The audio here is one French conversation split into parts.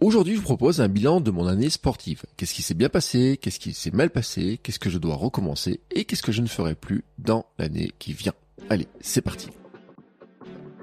Aujourd'hui, je vous propose un bilan de mon année sportive. Qu'est-ce qui s'est bien passé? Qu'est-ce qui s'est mal passé? Qu'est-ce que je dois recommencer? Et qu'est-ce que je ne ferai plus dans l'année qui vient? Allez, c'est parti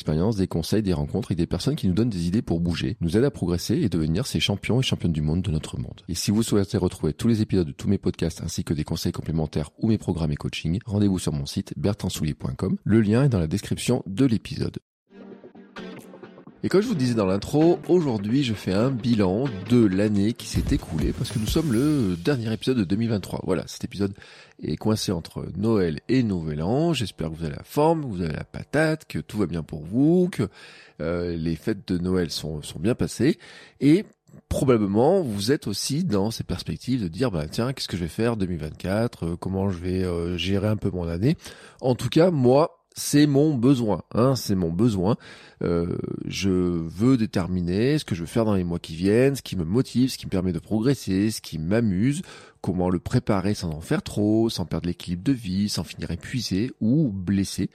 expérience, des conseils, des rencontres et des personnes qui nous donnent des idées pour bouger, nous aident à progresser et devenir ces champions et championnes du monde de notre monde. Et si vous souhaitez retrouver tous les épisodes de tous mes podcasts ainsi que des conseils complémentaires ou mes programmes et coaching, rendez-vous sur mon site bertrandsoulier.com. Le lien est dans la description de l'épisode. Et comme je vous disais dans l'intro, aujourd'hui je fais un bilan de l'année qui s'est écoulée parce que nous sommes le dernier épisode de 2023. Voilà, cet épisode est coincé entre Noël et Nouvel An. J'espère que vous avez la forme, que vous avez la patate, que tout va bien pour vous, que euh, les fêtes de Noël sont, sont bien passées. Et probablement vous êtes aussi dans ces perspectives de dire bah tiens qu'est-ce que je vais faire 2024 euh, comment je vais euh, gérer un peu mon année en tout cas moi c'est mon besoin, hein, c'est mon besoin. Euh, je veux déterminer ce que je veux faire dans les mois qui viennent, ce qui me motive, ce qui me permet de progresser, ce qui m'amuse, comment le préparer sans en faire trop, sans perdre l'équilibre de vie, sans finir épuisé ou blessé.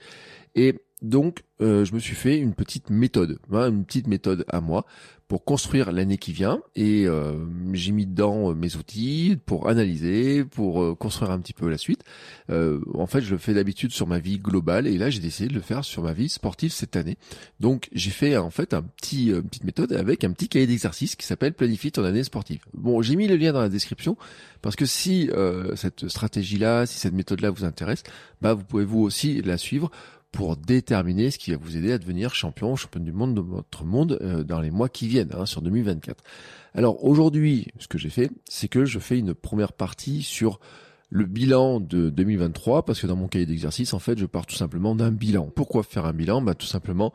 Et donc, euh, je me suis fait une petite méthode, hein, une petite méthode à moi pour construire l'année qui vient. Et euh, j'ai mis dedans euh, mes outils pour analyser, pour construire un petit peu la suite. en fait, je le fais d'habitude sur ma vie globale, et là, j'ai décidé de le faire sur ma vie sportive cette année. Donc, j'ai fait en fait un petit, une petite méthode avec un petit cahier d'exercice qui s'appelle Planifie ton année sportive. Bon, j'ai mis le lien dans la description parce que si cette stratégie-là, si cette méthode-là vous intéresse, bah vous pouvez vous aussi la suivre pour déterminer ce qui va vous aider à devenir champion, championne du monde de votre monde euh, dans les mois qui viennent, hein, sur 2024. Alors aujourd'hui, ce que j'ai fait, c'est que je fais une première partie sur le bilan de 2023, parce que dans mon cahier d'exercice, en fait, je pars tout simplement d'un bilan. Pourquoi faire un bilan? Bah tout simplement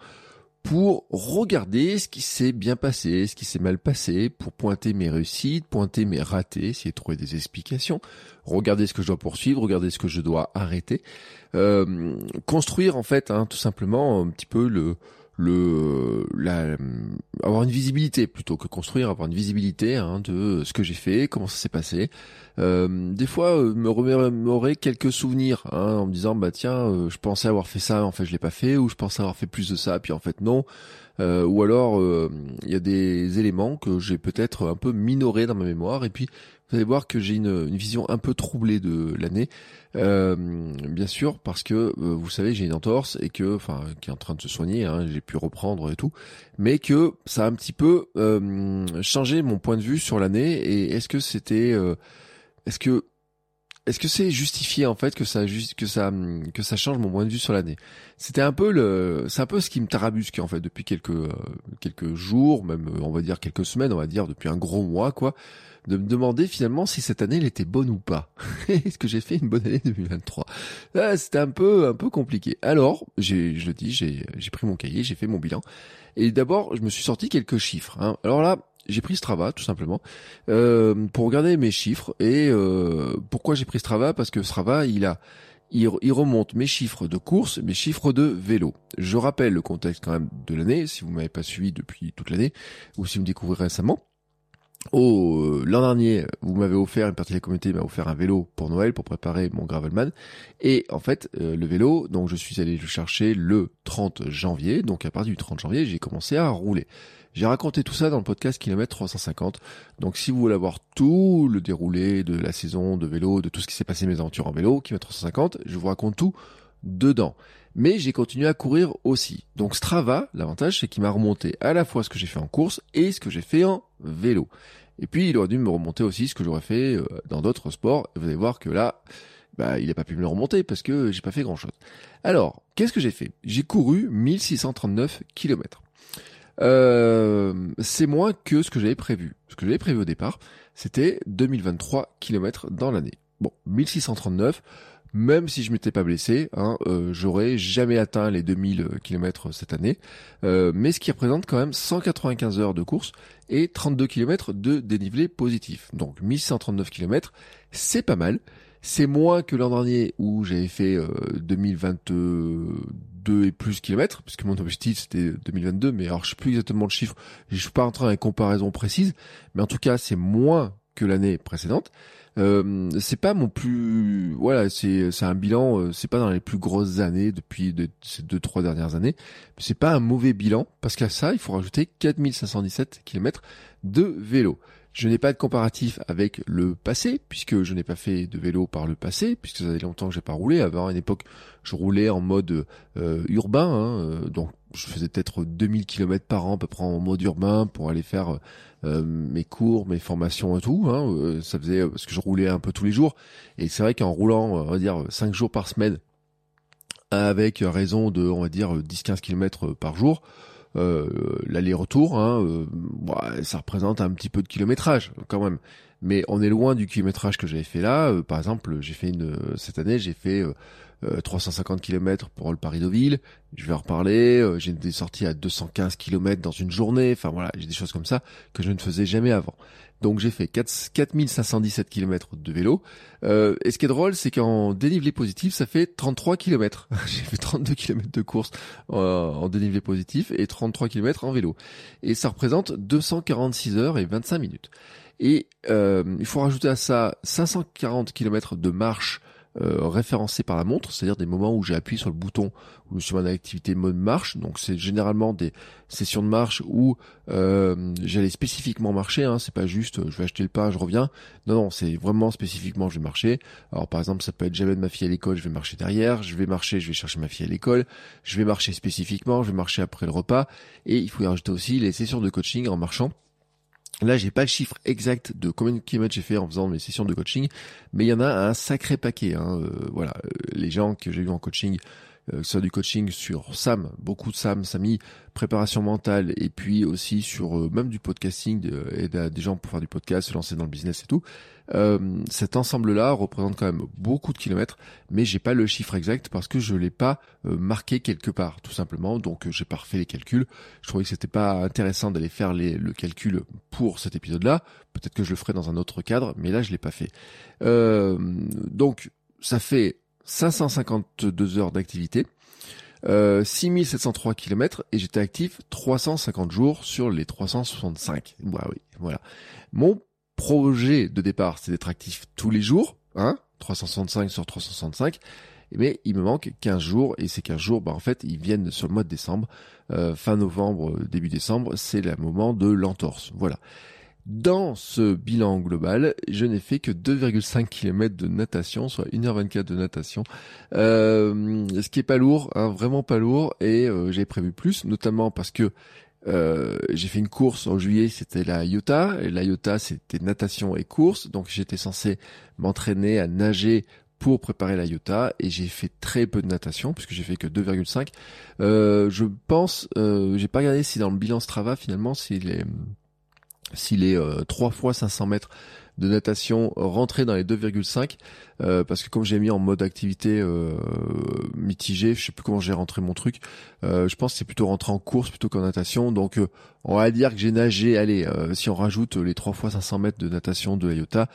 pour regarder ce qui s'est bien passé, ce qui s'est mal passé, pour pointer mes réussites, pointer mes ratés, essayer de trouver des explications, regarder ce que je dois poursuivre, regarder ce que je dois arrêter, euh, construire en fait hein, tout simplement un petit peu le le la, avoir une visibilité plutôt que construire avoir une visibilité hein, de ce que j'ai fait comment ça s'est passé. Euh, des fois euh, me remémorer quelques souvenirs hein, en me disant bah tiens euh, je pensais avoir fait ça en fait je l'ai pas fait ou je pensais avoir fait plus de ça puis en fait non. Euh, ou alors il y a des éléments que j'ai peut-être un peu minorés dans ma mémoire et puis vous allez voir que j'ai une, une, vision un peu troublée de l'année, euh, bien sûr, parce que euh, vous savez j'ai une entorse et que, enfin, qui est en train de se soigner, hein, j'ai pu reprendre et tout, mais que ça a un petit peu euh, changé mon point de vue sur l'année. Et est-ce que c'était, euh, est-ce que est-ce que c'est justifié en fait que ça que ça que ça change mon point de vue sur l'année? C'était un peu le c'est un peu ce qui me tarabusque en fait depuis quelques euh, quelques jours, même on va dire quelques semaines, on va dire depuis un gros mois quoi de me demander finalement si cette année elle était bonne ou pas. Est-ce que j'ai fait une bonne année 2023 ah, C'était un peu un peu compliqué. Alors, j'ai, je le dis, j'ai, j'ai pris mon cahier, j'ai fait mon bilan. Et d'abord, je me suis sorti quelques chiffres. Hein. Alors là, j'ai pris Strava tout simplement euh, pour regarder mes chiffres. Et euh, pourquoi j'ai pris Strava? Parce que Strava, il a il, remonte mes chiffres de course, mes chiffres de vélo. Je rappelle le contexte quand même de l'année, si vous m'avez pas suivi depuis toute l'année, ou si vous me découvrez récemment. Oh, euh, l'an dernier, vous m'avez offert, une partie de la communauté m'a offert un vélo pour Noël pour préparer mon Gravelman. Et en fait, euh, le vélo, donc je suis allé le chercher le 30 janvier. Donc à partir du 30 janvier, j'ai commencé à rouler. J'ai raconté tout ça dans le podcast Kilomètre 350. Donc si vous voulez avoir tout le déroulé de la saison de vélo, de tout ce qui s'est passé mes aventures en vélo, Kilomètre 350, je vous raconte tout dedans. Mais j'ai continué à courir aussi. Donc Strava, l'avantage c'est qu'il m'a remonté à la fois ce que j'ai fait en course et ce que j'ai fait en vélo. Et puis il aurait dû me remonter aussi ce que j'aurais fait euh, dans d'autres sports. Et vous allez voir que là, bah, il n'a pas pu me le remonter parce que j'ai pas fait grand chose. Alors, qu'est-ce que j'ai fait? J'ai couru 1639 km. Euh, c'est moins que ce que j'avais prévu. Ce que j'avais prévu au départ, c'était 2023 km dans l'année. Bon, 1639, même si je m'étais pas blessé, hein, euh, j'aurais jamais atteint les 2000 km cette année, euh, mais ce qui représente quand même 195 heures de course et 32 km de dénivelé positif. Donc 1639 km, c'est pas mal. C'est moins que l'an dernier où j'avais fait 2022 et plus kilomètres, puisque mon objectif c'était 2022, mais alors je sais plus exactement le chiffre, je suis pas en train de comparaison précise, mais en tout cas c'est moins que l'année précédente. Euh, c'est pas mon plus voilà c'est c'est un bilan euh, c'est pas dans les plus grosses années depuis ces deux trois dernières années mais c'est pas un mauvais bilan parce qu'à ça il faut rajouter 4517 km de vélo je n'ai pas de comparatif avec le passé, puisque je n'ai pas fait de vélo par le passé, puisque ça fait longtemps que j'ai pas roulé. Avant, une époque, je roulais en mode euh, urbain, hein, euh, donc je faisais peut-être 2000 km par an à peu près en mode urbain pour aller faire euh, mes cours, mes formations et tout. Hein, ça faisait parce que je roulais un peu tous les jours. Et c'est vrai qu'en roulant, on va dire 5 jours par semaine, avec raison de, on va dire 10-15 km par jour, euh, l'aller-retour, hein, euh, ça représente un petit peu de kilométrage quand même. Mais on est loin du kilométrage que j'avais fait là. Euh, par exemple, j'ai fait une cette année, j'ai fait 350 km pour le Paris-Deauville. Je vais en reparler. j'ai des sorties à 215 km dans une journée. Enfin voilà, j'ai des choses comme ça que je ne faisais jamais avant. Donc j'ai fait 4, 4517 km de vélo. Euh, et ce qui est drôle, c'est qu'en dénivelé positif, ça fait 33 km. j'ai fait 32 km de course euh, en dénivelé positif et 33 km en vélo. Et ça représente 246 heures et 25 minutes. Et euh, il faut rajouter à ça 540 km de marche euh, référencés par la montre, c'est-à-dire des moments où j'ai appuyé sur le bouton où je suis en activité mode marche. Donc c'est généralement des sessions de marche où euh, j'allais spécifiquement marcher. Hein, c'est pas juste je vais acheter le pain, je reviens. Non, non, c'est vraiment spécifiquement je vais marcher. Alors par exemple, ça peut être j'amène ma fille à l'école, je vais marcher derrière. Je vais marcher, je vais chercher ma fille à l'école. Je vais marcher spécifiquement, je vais marcher après le repas. Et il faut y rajouter aussi les sessions de coaching en marchant. Là, j'ai pas le chiffre exact de combien de kilomètres j'ai fait en faisant mes sessions de coaching, mais il y en a un sacré paquet. Hein. Euh, voilà, euh, les gens que j'ai vu en coaching, que ce soit du coaching sur Sam, beaucoup de Sam, Samy, préparation mentale, et puis aussi sur même du podcasting, et des gens pour faire du podcast, se lancer dans le business et tout. Euh, cet ensemble-là représente quand même beaucoup de kilomètres, mais j'ai pas le chiffre exact parce que je l'ai pas euh, marqué quelque part, tout simplement. Donc euh, j'ai pas refait les calculs. Je trouvais que c'était pas intéressant d'aller faire le calcul pour cet épisode-là. Peut-être que je le ferai dans un autre cadre, mais là je l'ai pas fait. donc ça fait 552 heures d'activité. Euh, 6703 km et j'étais actif 350 jours sur les 365. Bah oui, voilà. Mon projet de départ, c'est d'être actif tous les jours, hein, 365 sur 365, mais il me manque 15 jours, et ces 15 jours, bah, en fait, ils viennent sur le mois de décembre, euh, fin novembre, début décembre, c'est le moment de l'entorse, voilà. Dans ce bilan global, je n'ai fait que 2,5 km de natation, soit 1h24 de natation, euh, ce qui est pas lourd, hein, vraiment pas lourd, et euh, j'ai prévu plus, notamment parce que euh, j'ai fait une course en juillet, c'était la Iota. Et la Iota, c'était natation et course. Donc j'étais censé m'entraîner à nager pour préparer la Iota et j'ai fait très peu de natation puisque j'ai fait que 2,5. Euh, je pense, euh, j'ai pas regardé si dans le bilan Strava finalement s'il est s'il est euh, 3 fois 500 mètres de natation rentrer dans les 2,5 euh, parce que comme j'ai mis en mode activité euh, mitigé, je sais plus comment j'ai rentré mon truc. Euh, je pense que c'est plutôt rentrer en course plutôt qu'en natation. Donc on va dire que j'ai nagé. Allez, si on rajoute les 3 fois 500 mètres de natation de l'IOTA,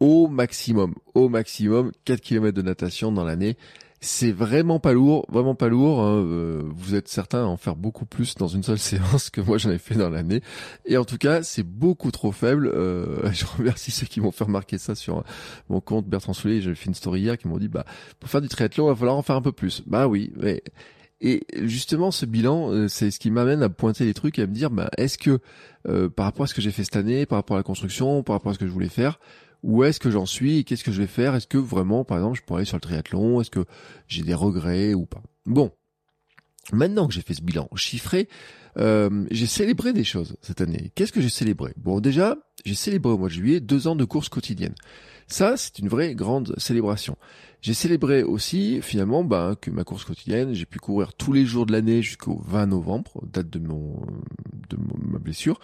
au maximum, au maximum 4 km de natation dans l'année. C'est vraiment pas lourd, vraiment pas lourd. Hein. Euh, vous êtes certain en faire beaucoup plus dans une seule séance que moi j'en ai fait dans l'année. Et en tout cas, c'est beaucoup trop faible. Euh, je remercie ceux qui m'ont fait remarquer ça sur mon compte Bertrand Soulet. J'ai fait une story hier qui m'ont dit, bah, pour faire du triathlon, il va falloir en faire un peu plus. Bah oui, mais et justement, ce bilan, euh, c'est ce qui m'amène à pointer les trucs et à me dire, bah, est-ce que par rapport à ce que j'ai fait cette année, par rapport à la construction, par rapport à ce que je voulais faire, où est-ce que j'en suis qu'est-ce que je vais faire? Est-ce que vraiment, par exemple, je pourrais aller sur le triathlon? Est-ce que j'ai des regrets ou pas? Bon, maintenant que j'ai fait ce bilan chiffré, euh, j'ai célébré des choses cette année. Qu'est-ce que j'ai célébré? Bon, déjà, j'ai célébré au mois de juillet deux ans de course quotidienne. Ça, c'est une vraie grande célébration. J'ai célébré aussi, finalement, bah, que ma course quotidienne, j'ai pu courir tous les jours de l'année jusqu'au 20 novembre, date de mon de ma blessure,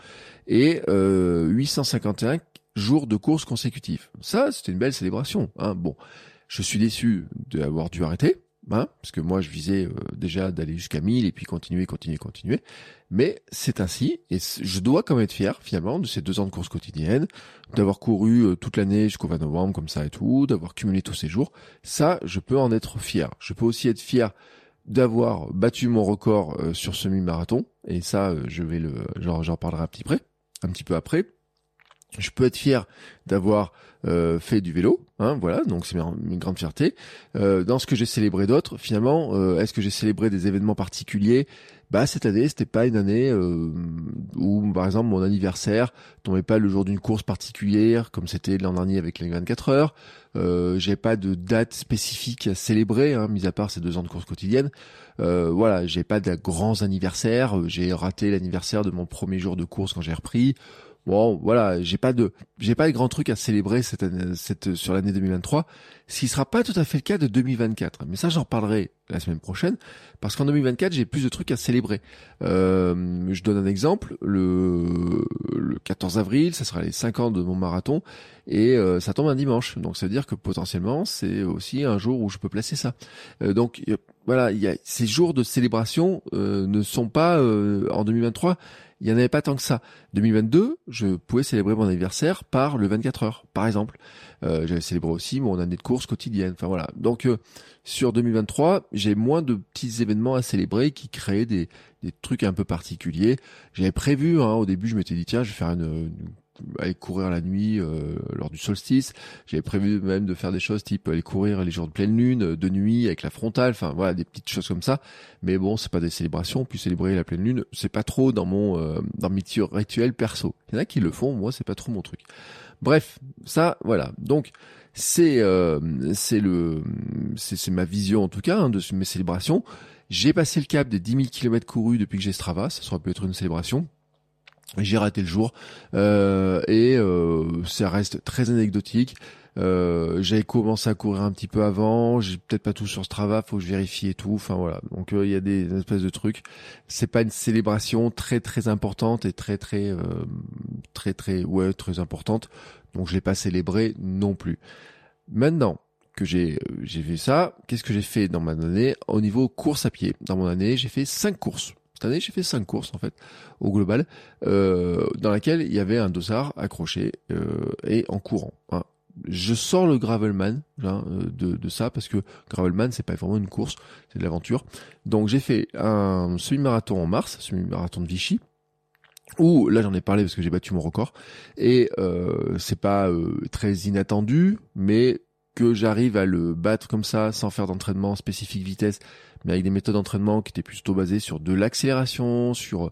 et euh, 851 jours de course consécutifs. Ça, c'était une belle célébration. Hein. Bon, je suis déçu d'avoir dû arrêter, hein, parce que moi, je visais euh, déjà d'aller jusqu'à 1000 et puis continuer, continuer, continuer. Mais c'est ainsi, et je dois quand même être fier, finalement, de ces deux ans de course quotidienne, d'avoir couru euh, toute l'année jusqu'au 20 novembre, comme ça et tout, d'avoir cumulé tous ces jours. Ça, je peux en être fier. Je peux aussi être fier d'avoir battu mon record euh, sur semi-marathon, et ça, je vais le, j'en parlerai un petit près, un petit peu après. Je peux être fier d'avoir euh, fait du vélo, hein, voilà, donc c'est une grande fierté. Euh, dans ce que j'ai célébré d'autres, finalement, euh, est-ce que j'ai célébré des événements particuliers? Bah cette année, c'était pas une année où, par exemple, mon anniversaire tombait pas le jour d'une course particulière, comme c'était l'an dernier avec les 24 heures. Euh, j'ai pas de date spécifique à célébrer, hein, mis à part ces deux ans de course quotidienne. Voilà, j'ai pas de grands anniversaires. J'ai raté l'anniversaire de mon premier jour de course quand j'ai repris. Bon, voilà, j'ai pas de, j'ai pas de grands trucs à célébrer cette année, cette, sur l'année 2023, ce qui sera pas tout à fait le cas de 2024. Mais ça, j'en parlerai la semaine prochaine, parce qu'en 2024, j'ai plus de trucs à célébrer. Euh, je donne un exemple, le, le 14 avril, ça sera les 5 ans de mon marathon, et euh, ça tombe un dimanche. Donc, ça veut dire que potentiellement, c'est aussi un jour où je peux placer ça. Euh, donc, voilà, il y a, ces jours de célébration euh, ne sont pas en 2023 il n'y en avait pas tant que ça. 2022, je pouvais célébrer mon anniversaire par le 24 heures, par exemple. Euh, J'avais célébré aussi mon année de course quotidienne. Enfin voilà. Donc euh, sur 2023, j'ai moins de petits événements à célébrer qui créaient des, des trucs un peu particuliers. J'avais prévu, hein, au début, je m'étais dit tiens, je vais faire une, une aller courir la nuit euh, lors du solstice. J'avais prévu même de faire des choses type aller courir les jours de pleine lune, euh, de nuit avec la frontale, enfin voilà des petites choses comme ça. Mais bon, c'est pas des célébrations. Puis célébrer la pleine lune, c'est pas trop dans mon euh, dans mes rituels perso. Il y en a qui le font, moi c'est pas trop mon truc. Bref, ça voilà. Donc c'est euh, c'est le c'est ma vision en tout cas hein, de mes célébrations. J'ai passé le cap des 10 000 km courus depuis que j'ai Strava, ça sera peut-être une célébration. J'ai raté le jour euh, et euh, ça reste très anecdotique. Euh, j'avais commencé à courir un petit peu avant, j'ai peut-être pas tout sur Strava, faut que je vérifie et tout. Enfin voilà, donc il y a des espèces de trucs. C'est pas une célébration très très importante et très très très très ouais très importante. Donc je l'ai pas célébré non plus. Maintenant que j'ai j'ai fait ça, qu'est-ce que j'ai fait dans ma année au niveau course à pied? Dans mon année, j'ai fait cinq courses. Cette année, j'ai fait cinq courses en fait au global, euh, dans laquelle il y avait un dossard accroché euh, et en courant. Hein. Je sors le gravelman hein, de, de, ça parce que gravelman c'est pas vraiment une course, c'est de l'aventure. Donc j'ai fait un semi-marathon en mars, semi-marathon de Vichy, où là j'en ai parlé parce que j'ai battu mon record et euh, c'est pas euh, très inattendu, mais que j'arrive à le battre comme ça sans faire d'entraînement spécifique vitesse, mais avec des méthodes d'entraînement qui étaient plutôt basées sur de l'accélération, sur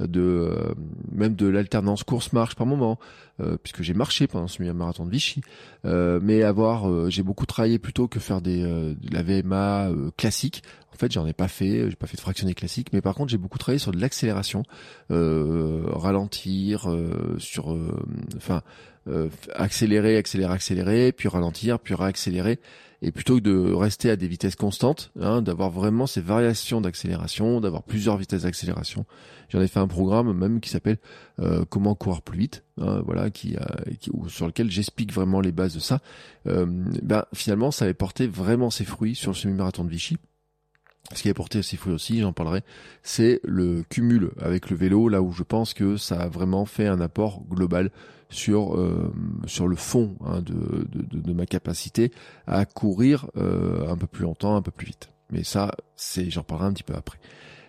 euh, de euh, même de l'alternance course-marche par moment, euh, puisque j'ai marché pendant ce marathon de Vichy, mais avoir j'ai beaucoup travaillé plutôt que faire des de la VMA classique. En fait, j'en ai pas fait, j'ai pas fait de fractionné classique, mais par contre j'ai beaucoup travaillé sur de l'accélération, ralentir, sur, enfin euh, accélérer, accélérer, accélérer, puis ralentir, puis réaccélérer, et plutôt que de rester à des vitesses constantes, hein, d'avoir vraiment ces variations d'accélération, d'avoir plusieurs vitesses d'accélération. J'en ai fait un programme même qui s'appelle euh, Comment courir plus vite, hein, voilà, qui, qui sur lequel j'explique vraiment les bases de ça. Euh, ben, finalement, ça avait porté vraiment ses fruits sur le semi-marathon de Vichy. Ce qui a porté ses fruits aussi, j'en parlerai, c'est le cumul avec le vélo, là où je pense que ça a vraiment fait un apport global sur euh, sur le fond hein, de, de, de, ma capacité à courir euh, un peu plus longtemps, un peu plus vite. Mais ça, c'est j'en parlerai un petit peu après.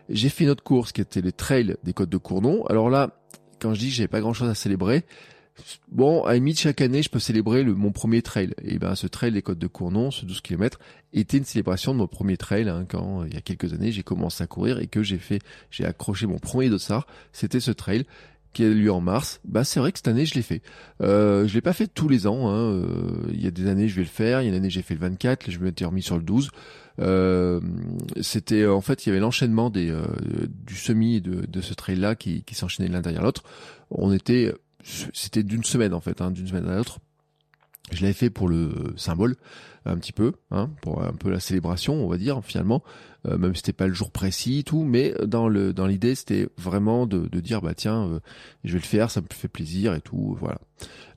J'ai fait une autre course qui était les trails des côtes de Cournon. Alors là, quand je dis que j'ai pas grand chose à célébrer, bon, à limite, chaque année, je peux célébrer le, mon premier trail. Et ben, ce trail des côtes de Cournon, ce 12 km, était une célébration de mon premier trail, hein, quand, il y a quelques années, j'ai commencé à courir et que j'ai fait, j'ai accroché mon premier dossard. C'était ce trail qui a lieu en mars, bah c'est vrai que cette année je l'ai fait. Euh, je l'ai pas fait tous les ans. Hein. Euh, il y a des années je vais le faire, il y a une année j'ai fait le 24, je me suis remis sur le 12. Euh, c'était en fait il y avait l'enchaînement des euh, du semi de, de ce trail là qui, qui s'enchaînait l'un derrière l'autre. On était c'était d'une semaine en fait, hein, d'une semaine à l'autre. Je l'avais fait pour le symbole, un petit peu, hein, pour un peu la célébration, on va dire finalement, euh, même si c'était pas le jour précis, tout, mais dans le dans l'idée c'était vraiment de, de, dire bah tiens, euh, je vais le faire, ça me fait plaisir et tout, voilà.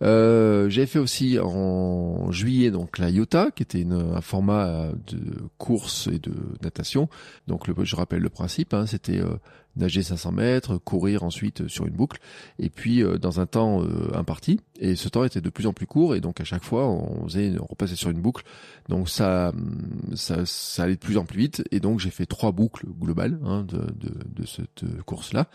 Euh, J'avais fait aussi en juillet donc la Iota, qui était une, un format de course et de natation. Donc je rappelle le principe, hein, c'était euh, nager 500 mètres, courir ensuite sur une boucle, et puis euh, dans un temps euh, imparti. Et ce temps était de plus en plus court, et donc à chaque fois on faisait, on repassait sur une boucle. Donc ça, ça, ça allait de plus en plus vite, et donc j'ai fait trois boucles globales hein, de, cette course-là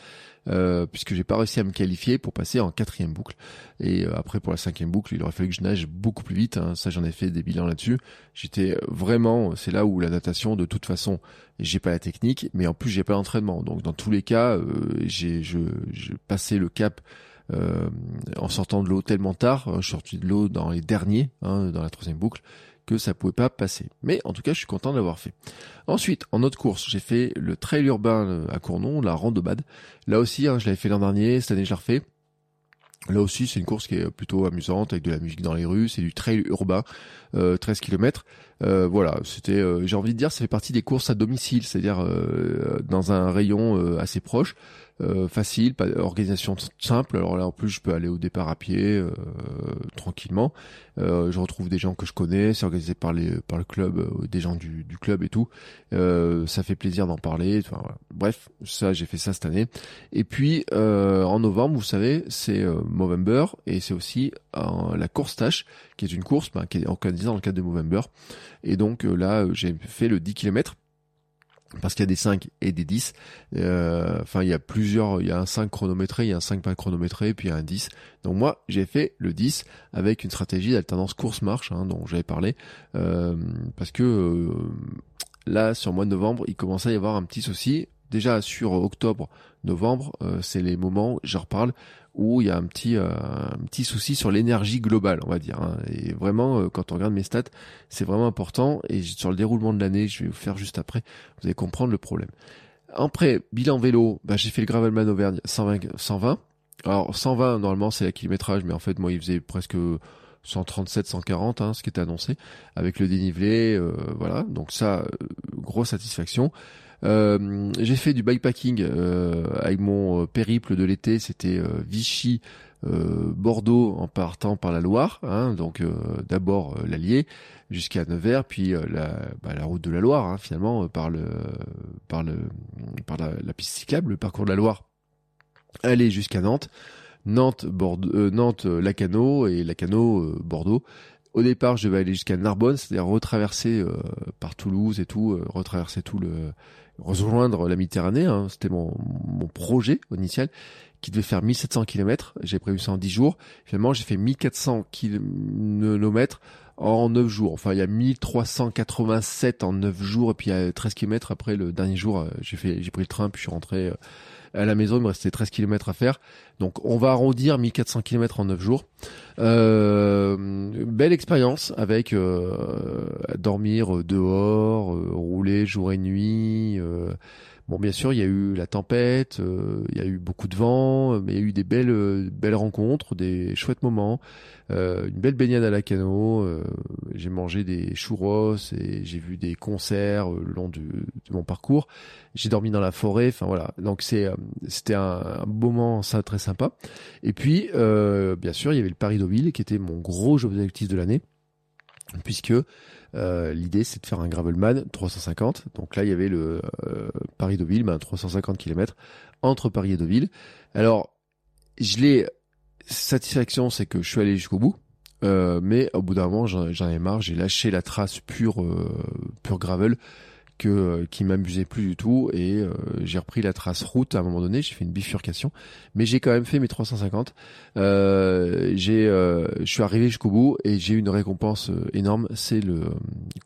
euh, puisque j'ai pas réussi à me qualifier pour passer en quatrième boucle. Et euh, après pour la cinquième boucle, il aurait fallu que je nage beaucoup plus vite. Hein. Ça, j'en ai fait des bilans là-dessus. J'étais vraiment, c'est là où la natation, de toute façon, j'ai pas la technique, mais en plus j'ai pas l'entraînement. Donc dans tous les cas, euh, j'ai passais le cap. Euh, en sortant de l'eau tellement tard, je suis sorti de l'eau dans les derniers, hein, dans la troisième boucle, que ça pouvait pas passer. Mais en tout cas, je suis content de l'avoir fait. Ensuite, en autre course, j'ai fait le trail urbain euh, à Cournon, la Randobad. Là aussi, hein, je l'avais fait l'an dernier, cette année je l'ai refait. Là aussi, c'est une course qui est plutôt amusante avec de la musique dans les rues. C'est du trail urbain, euh, 13 km. Euh, voilà, c'était, euh, j'ai envie de dire, ça fait partie des courses à domicile, c'est-à-dire euh, dans un rayon assez proche. Euh, facile, pas organisation simple. Alors là en plus je peux aller au départ à pied euh, tranquillement. Euh, je retrouve des gens que je connais, c'est organisé par les par le club, des gens du, du, club et tout. ça fait plaisir d'en parler. Bref, ça j'ai fait ça cette année. Et puis en novembre, vous savez, c'est Movember et c'est aussi la course tâche qui est une course ben, qui est organisée dans le cadre de Movember. Et donc là j'ai fait le 10 km parce qu'il y a des 5 et des 10. Euh, enfin, il y a plusieurs, il y a un 5 chronométré, il y a un 5 pas chronométré, puis il y a un 10. Donc moi, j'ai fait le 10 avec une stratégie d'alternance course-marche, hein, dont j'avais parlé, euh, parce que euh, là, sur le mois de novembre, il commençait à y avoir un petit souci. Déjà sur octobre, novembre, c'est les moments, je reparle, où il y a un petit euh, un petit souci sur l'énergie globale, on va dire. Hein. Et vraiment, euh, quand on regarde mes stats, c'est vraiment important. Et sur le déroulement de l'année, je vais vous faire juste après, vous allez comprendre le problème. Après, bilan vélo, bah, j'ai fait le Gravelman Auvergne 120, 120. Alors 120 normalement c'est la kilométrage, mais en fait moi il faisait presque 137, 140, hein, ce qui était annoncé, avec le dénivelé, euh, voilà. Donc ça, grosse satisfaction. Euh, j'ai fait du bikepacking euh, avec mon euh, périple de l'été, c'était Vichy. Bordeaux en partant par la Loire, hein, donc d'abord l'Allier jusqu'à Nevers, puis la, bah, la, route de la Loire hein, finalement par le par le par la, piste cyclable, le parcours de la Loire, aller jusqu'à Nantes, Nantes Bordeaux, Nantes Lacano et Lacano Bordeaux. Au départ, je devais aller jusqu'à Narbonne, c'est-à-dire retraverser par Toulouse et tout, retraverser tout le rejoindre la Méditerranée. Hein. C'était mon, mon projet initial qui devait faire 1700 km. J'ai prévu ça en 10 jours. Finalement, j'ai fait 1400 km en 9 jours. Enfin, il y a 1387 en 9 jours et puis il y a 13 km après le dernier jour, euh, j'ai fait j'ai pris le train puis je suis rentré euh, à la maison, il me restait 13 km à faire. Donc on va arrondir 1400 km en 9 jours. Euh, belle expérience avec euh, dormir dehors, euh, rouler jour et nuit. Euh, Bon, bien sûr, il y a eu la tempête, euh, il y a eu beaucoup de vent, mais il y a eu des belles, belles rencontres, des chouettes moments, euh, une belle baignade à la cano. Euh, j'ai mangé des churros et j'ai vu des concerts le long de mon parcours. J'ai dormi dans la forêt. Enfin voilà, donc c'est, c'était un, un, moment ça très sympa. Et puis, bien sûr, il y avait le Paris Deauville qui était mon gros objectif de l'année, puisque euh, l'idée, c'est de faire un Gravelman 350. Donc là, il y avait le euh, Paris-Deauville, ben, 350 km entre Paris et Deauville. Alors, je l'ai... Satisfaction, c'est que je suis allé jusqu'au bout. Euh, mais au bout d'un moment, j'en ai marre. J'ai lâché la trace pure, pure gravel que, euh, qui m'amusait plus du tout et euh, j'ai repris la trace route à un moment donné, j'ai fait une bifurcation, mais j'ai quand même fait mes 350. Euh, j'ai, je suis arrivé jusqu'au bout et j'ai eu une récompense énorme, c'est le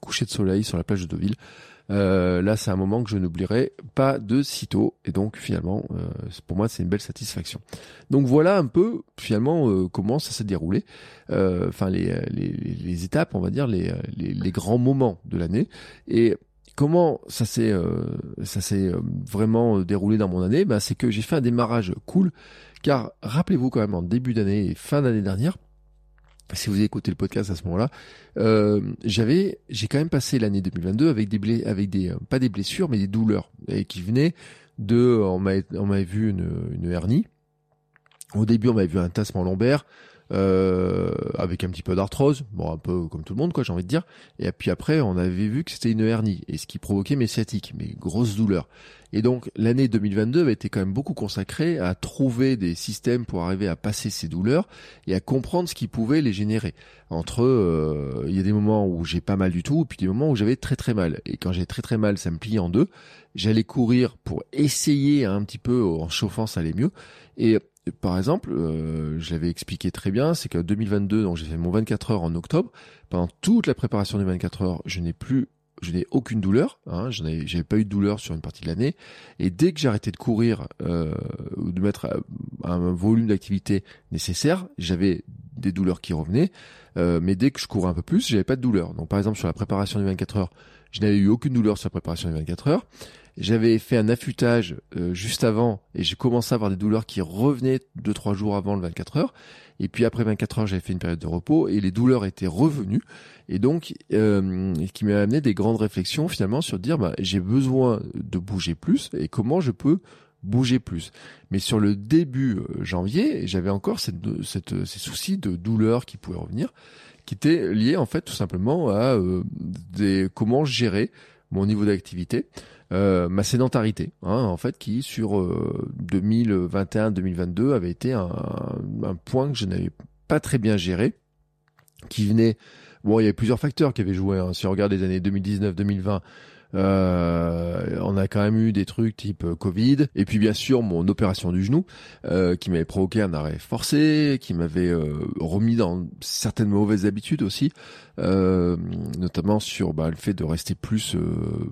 coucher de soleil sur la plage de Deauville. Euh, là, c'est un moment que je n'oublierai pas de sitôt. Et donc, finalement, euh, pour moi, c'est une belle satisfaction. Donc voilà un peu, finalement, euh, comment ça s'est déroulé. Enfin, les, les, les, étapes, on va dire, les, les, les grands moments de l'année. Et comment ça s'est ça s'est vraiment déroulé dans mon année? Bah, c'est que j'ai fait un démarrage cool car rappelez-vous quand même en début d'année et fin d'année dernière si vous écouté le podcast à ce moment-là, euh, j'avais, j'ai quand même passé l'année 2022 avec des blés, avec des, euh, pas des blessures, mais des douleurs, et qui venaient de, on m'avait, vu une, une hernie. Au début, on m'avait vu un tassement lombaire, euh, avec un petit peu d'arthrose, bon un peu comme tout le monde quoi j'ai envie de dire. Et puis après on avait vu que c'était une hernie et ce qui provoquait mes sciatiques, mes grosses douleurs. Et donc l'année 2022 avait été quand même beaucoup consacrée à trouver des systèmes pour arriver à passer ces douleurs et à comprendre ce qui pouvait les générer. Entre euh, il y a des moments où j'ai pas mal du tout, et puis des moments où j'avais très très mal. Et quand j'ai très très mal, ça me plie en deux. J'allais courir pour essayer un petit peu en chauffant, ça allait mieux. Et par exemple, euh, je l'avais expliqué très bien, c'est que 2022, donc j'ai fait mon 24 heures en octobre. Pendant toute la préparation des 24 heures, je n'ai plus, je n'ai aucune douleur. Hein, je n'avais pas eu de douleur sur une partie de l'année. Et dès que arrêté de courir euh, ou de mettre euh, un volume d'activité nécessaire, j'avais des douleurs qui revenaient. Mais dès que je courais un peu plus, j'avais pas de douleur. Donc par exemple sur la préparation des 24 heures, je n'avais eu aucune douleur sur la préparation des 24 heures. J'avais fait un affûtage euh, juste avant et j'ai commencé à avoir des douleurs qui revenaient deux trois jours avant le 24 heures. Et puis après 24 heures, j'avais fait une période de repos et les douleurs étaient revenues. Et donc, euh, qui m'a amené des grandes réflexions finalement sur dire, bah, j'ai besoin de bouger plus et comment je peux bouger plus. Mais sur le début euh, janvier, j'avais encore cette, ces soucis de douleurs qui pouvaient revenir, qui étaient liés en fait tout simplement à euh, des, comment gérer mon niveau d'activité. Euh, ma sédentarité, hein, en fait, qui sur 2021-2022 euh, avait été un, un point que je n'avais pas très bien géré, qui venait, bon, il y avait plusieurs facteurs qui avaient joué. Hein. Si on regarde les années 2019-2020, euh, on a quand même eu des trucs type euh, Covid, et puis bien sûr mon opération du genou euh, qui m'avait provoqué un arrêt forcé, qui m'avait remis dans certaines mauvaises habitudes aussi, notamment sur bah, le fait de rester plus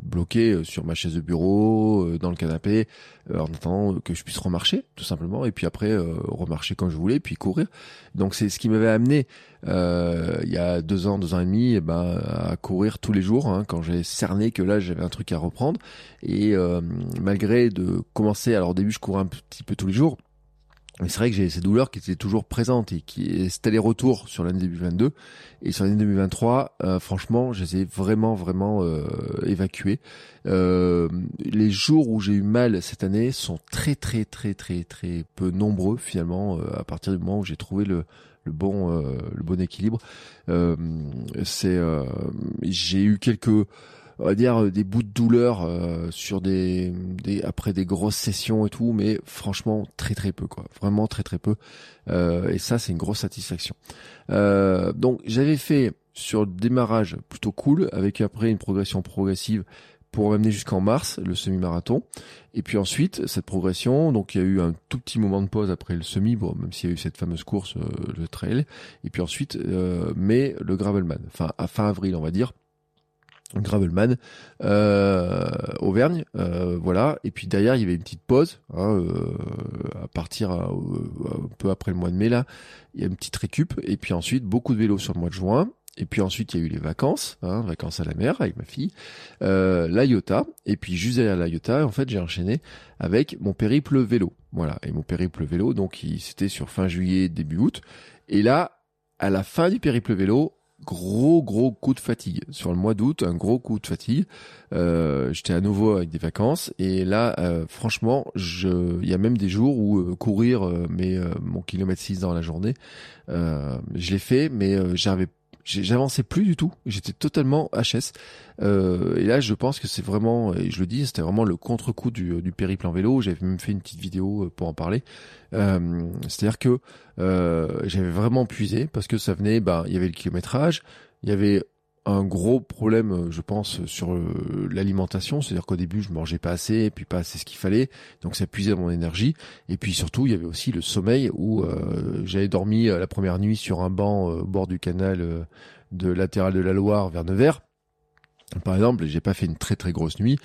bloqué sur ma chaise de bureau, dans le canapé, en attendant que je puisse remarcher tout simplement, et puis après remarcher quand je voulais, puis courir. Donc c'est ce qui m'avait amené il y a deux ans, deux ans et demi, eh ben, à courir tous les jours hein, quand j'ai cerné que là j'avais un truc à reprendre. Et euh, malgré de commencer, alors au début je courais un petit peu tous les jours, mais c'est vrai que j'ai ces douleurs qui étaient toujours présentes et qui c'était les retours sur l'année 2022 et sur l'année 2023. Euh, franchement, je les ai vraiment vraiment euh, évacués. Euh, les jours où j'ai eu mal cette année sont très très très très très peu nombreux finalement à partir du moment où j'ai trouvé le le bon le bon équilibre. c'est j'ai eu quelques on va dire euh, des bouts de douleur euh, sur des, des après des grosses sessions et tout mais franchement très très peu quoi. Vraiment très très peu. Euh, et ça c'est une grosse satisfaction. Euh, donc j'avais fait sur le démarrage plutôt cool avec après une progression progressive pour m'amener jusqu'en mars le semi-marathon. Et puis ensuite cette progression donc il y a eu un tout petit moment de pause après le semi bon même s'il y a eu cette fameuse course le trail. Et puis ensuite mai le gravelman enfin à fin avril on va dire Gravelman, euh, Auvergne, euh, voilà. Et puis derrière, il y avait une petite pause, hein, euh, à partir un peu après le mois de mai là, il y a une petite récup. Et puis ensuite, beaucoup de vélos sur le mois de juin. Et puis ensuite, il y a eu les vacances, hein, vacances à la mer avec ma fille, euh. Et puis juste derrière l'Iota, en fait, j'ai enchaîné avec mon périple vélo. Voilà. Et mon périple vélo, donc, c'était sur fin juillet, début août. Et là, à la fin du périple vélo, gros gros coup de fatigue. Sur le mois d'août un gros coup de fatigue. Euh, j'étais à nouveau avec des vacances et là euh, franchement je il y a même des jours où euh, courir mais mon kilomètre 6 dans la journée je l'ai fait mais j'avais j'avançais plus du tout. J'étais totalement HS. Euh, et là, je pense que c'est vraiment, et je le dis, c'était vraiment le contre-coup du, du, périple en vélo. J'avais même fait une petite vidéo euh, pour en parler. Euh, C'est-à-dire que euh, j'avais vraiment puisé parce que ça venait, ben, il y avait le kilométrage, il y avait un gros problème, euh, je pense, sur euh, l'alimentation. C'est-à-dire qu'au début, je mangeais pas assez, et puis pas assez ce qu'il fallait, donc ça puisait mon énergie. Et puis surtout, il y avait aussi le sommeil où euh, j'avais dormi la première nuit sur un banc au bord du canal de latéral de la Loire vers Nevers. Par exemple, j'ai pas fait une très très grosse nuit.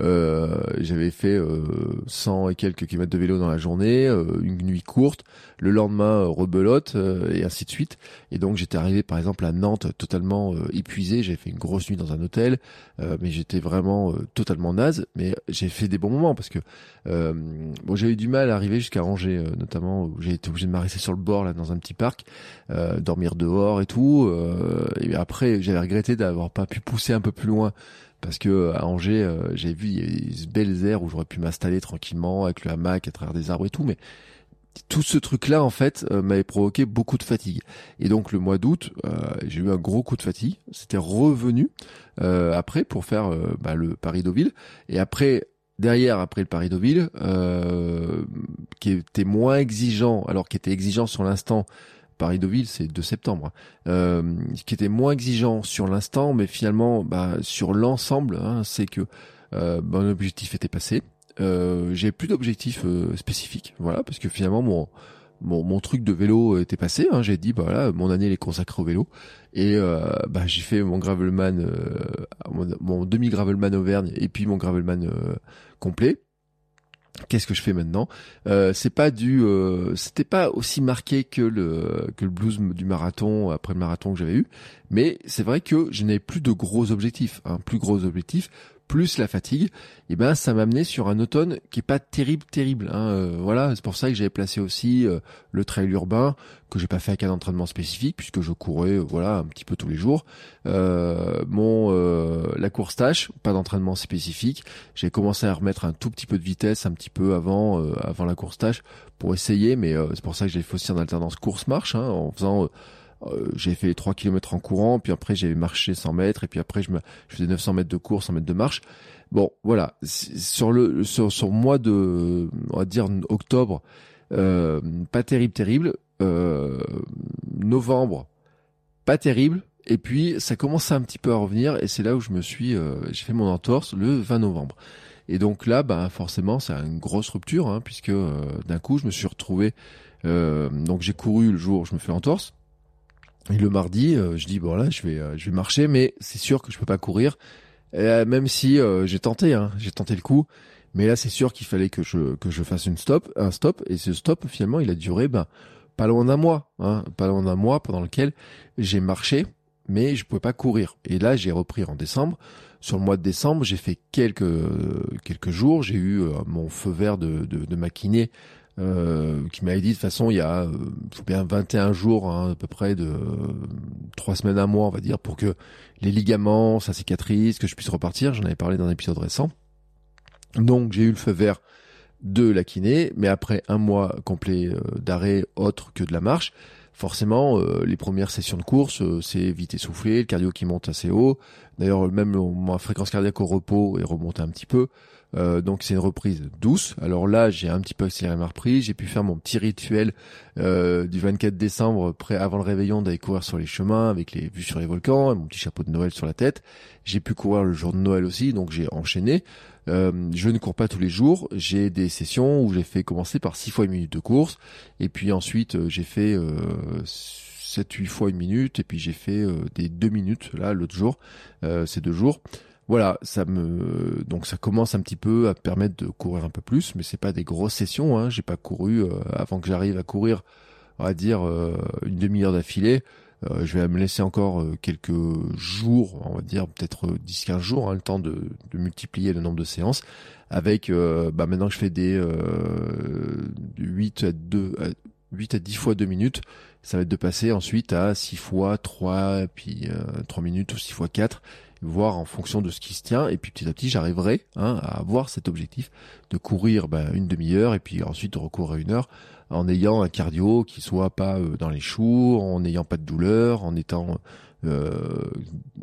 Euh, j'avais fait euh, 100 et quelques kilomètres de vélo dans la journée, euh, une nuit courte. Le lendemain, euh, rebelote euh, et ainsi de suite. Et donc j'étais arrivé par exemple à Nantes totalement épuisé. J'ai fait une grosse nuit dans un hôtel, mais j'étais vraiment totalement naze. Mais j'ai fait des bons moments parce que bon, j'ai eu du mal à arriver jusqu'à Angers, notamment où j'ai été obligé de m'arrêter sur le bord là dans un petit parc, dormir dehors et tout. et après, j'avais regretté d'avoir pas pu pousser un peu plus loin parce que à Angers, euh, j'ai vu des belles aires où j'aurais pu m'installer tranquillement avec le hamac à travers des arbres et tout, mais tout ce truc-là, en fait, euh, m'avait provoqué beaucoup de fatigue. Et donc le mois d'août, euh, j'ai eu un gros coup de fatigue. C'était revenu après pour faire bah, le Paris-Deauville. Et après, derrière, après le Paris-Deauville, qui était moins exigeant, alors qui était exigeant sur l'instant, Paris-Deauville, c'est 2 septembre, hein. euh, qui était moins exigeant sur l'instant, mais finalement, bah, sur l'ensemble, hein, c'est que euh, mon objectif était passé. Euh, j'ai plus d'objectifs euh, spécifiques, voilà, parce que finalement mon mon, truc de vélo était passé. Hein, j'ai dit bah voilà, mon année est consacrée au vélo et euh, bah j'ai fait mon gravelman, mon, mon demi gravelman Auvergne et puis mon gravelman complet. Qu'est-ce que je fais maintenant? Euh, C'est pas du, euh, c'était pas aussi marqué que le que le blues du marathon après le marathon que j'avais eu, mais c'est vrai que je n'avais plus de gros objectifs, un plus gros objectif plus la fatigue, et eh ben ça m'a amené sur un automne qui est pas terrible, terrible. Hein. Euh, voilà, c'est pour ça que j'avais placé aussi euh, le trail urbain que j'ai pas fait avec un entraînement spécifique puisque je courais, euh, voilà, un petit peu tous les jours. mon la course tâche, pas d'entraînement spécifique. J'ai commencé à remettre un tout petit peu de vitesse un petit peu avant avant la course tâche pour essayer, mais c'est pour ça que j'ai fait aussi en alternance course marche, hein, en faisant euh, j'ai fait 3 km en courant, puis après j'ai marché 100 mètres, et puis après je, me, je faisais 900 mètres de course, 100 mètres de marche. Bon, voilà. Sur le sur, sur mois de, on va dire octobre, euh, pas terrible, terrible. Euh, novembre, pas terrible. Et puis ça commence un petit peu à revenir, et c'est là où je me suis, euh, j'ai fait mon entorse le 20 novembre. Et donc là, bah forcément, c'est une grosse rupture, hein, puisque euh, d'un coup, je me suis retrouvé. donc j'ai couru le jour où je me fais entorse. Et le mardi, euh, je dis bon là, je vais, euh, je vais marcher, mais c'est sûr que je peux pas courir. Euh, même si j'ai tenté, hein, j'ai tenté le coup, mais là c'est sûr qu'il fallait que je que je fasse une stop, un stop, et ce stop finalement il a duré ben pas loin d'un mois, hein, pas loin d'un mois pendant lequel j'ai marché, mais je pouvais pas courir. Et là j'ai repris en décembre. Sur le mois de décembre, j'ai fait quelques quelques jours. J'ai eu mon feu vert de, de, de euh, qui m'avait dit de toute façon il y a euh, bien 21 jours hein, à peu près de trois semaines à mois on va dire pour que les ligaments ça cicatrise que je puisse repartir. J'en avais parlé dans un épisode récent. Donc j'ai eu le feu vert de la kiné mais après un mois complet euh, d'arrêt autre que de la marche forcément les premières sessions de course c'est vite essoufflé le cardio qui monte assez haut. D'ailleurs même ma fréquence cardiaque au repos est remontée un petit peu euh, donc c'est une reprise douce. Alors là, j'ai un petit peu accéléré ma reprise. J'ai pu faire mon petit rituel euh, du 24 décembre, près avant le réveillon, d'aller courir sur les chemins avec les vues sur les volcans, et mon petit chapeau de Noël sur la tête. J'ai pu courir le jour de Noël aussi, donc j'ai enchaîné. Euh, je ne cours pas tous les jours. J'ai des sessions où j'ai fait commencer par 6 fois une minute de course, et puis ensuite j'ai fait 7-8 fois une minute, et puis j'ai fait des 2 minutes là l'autre jour, ces deux jours voilà, ça me donc ça commence un petit peu à permettre de courir un peu plus, mais c'est pas des grosses sessions. Hein. J'ai pas couru euh, avant que j'arrive à courir, on va dire euh, une demi-heure d'affilée. Euh, je vais me laisser encore quelques jours, on va dire peut-être 10-15 jours, hein, le temps de, de, multiplier le nombre de séances. Avec, bah maintenant que je fais des 8 à 2, 8 à 10 fois 2 minutes, ça va être de passer ensuite à 6 fois 3, puis 3 minutes ou 6 fois 4 voir en fonction de ce qui se tient. Et puis petit à petit, j'arriverai hein, à avoir cet objectif de courir ben, une demi-heure et puis ensuite de recourir une heure en ayant un cardio qui soit pas euh, dans les choux, en n'ayant pas de douleur, en étant, euh,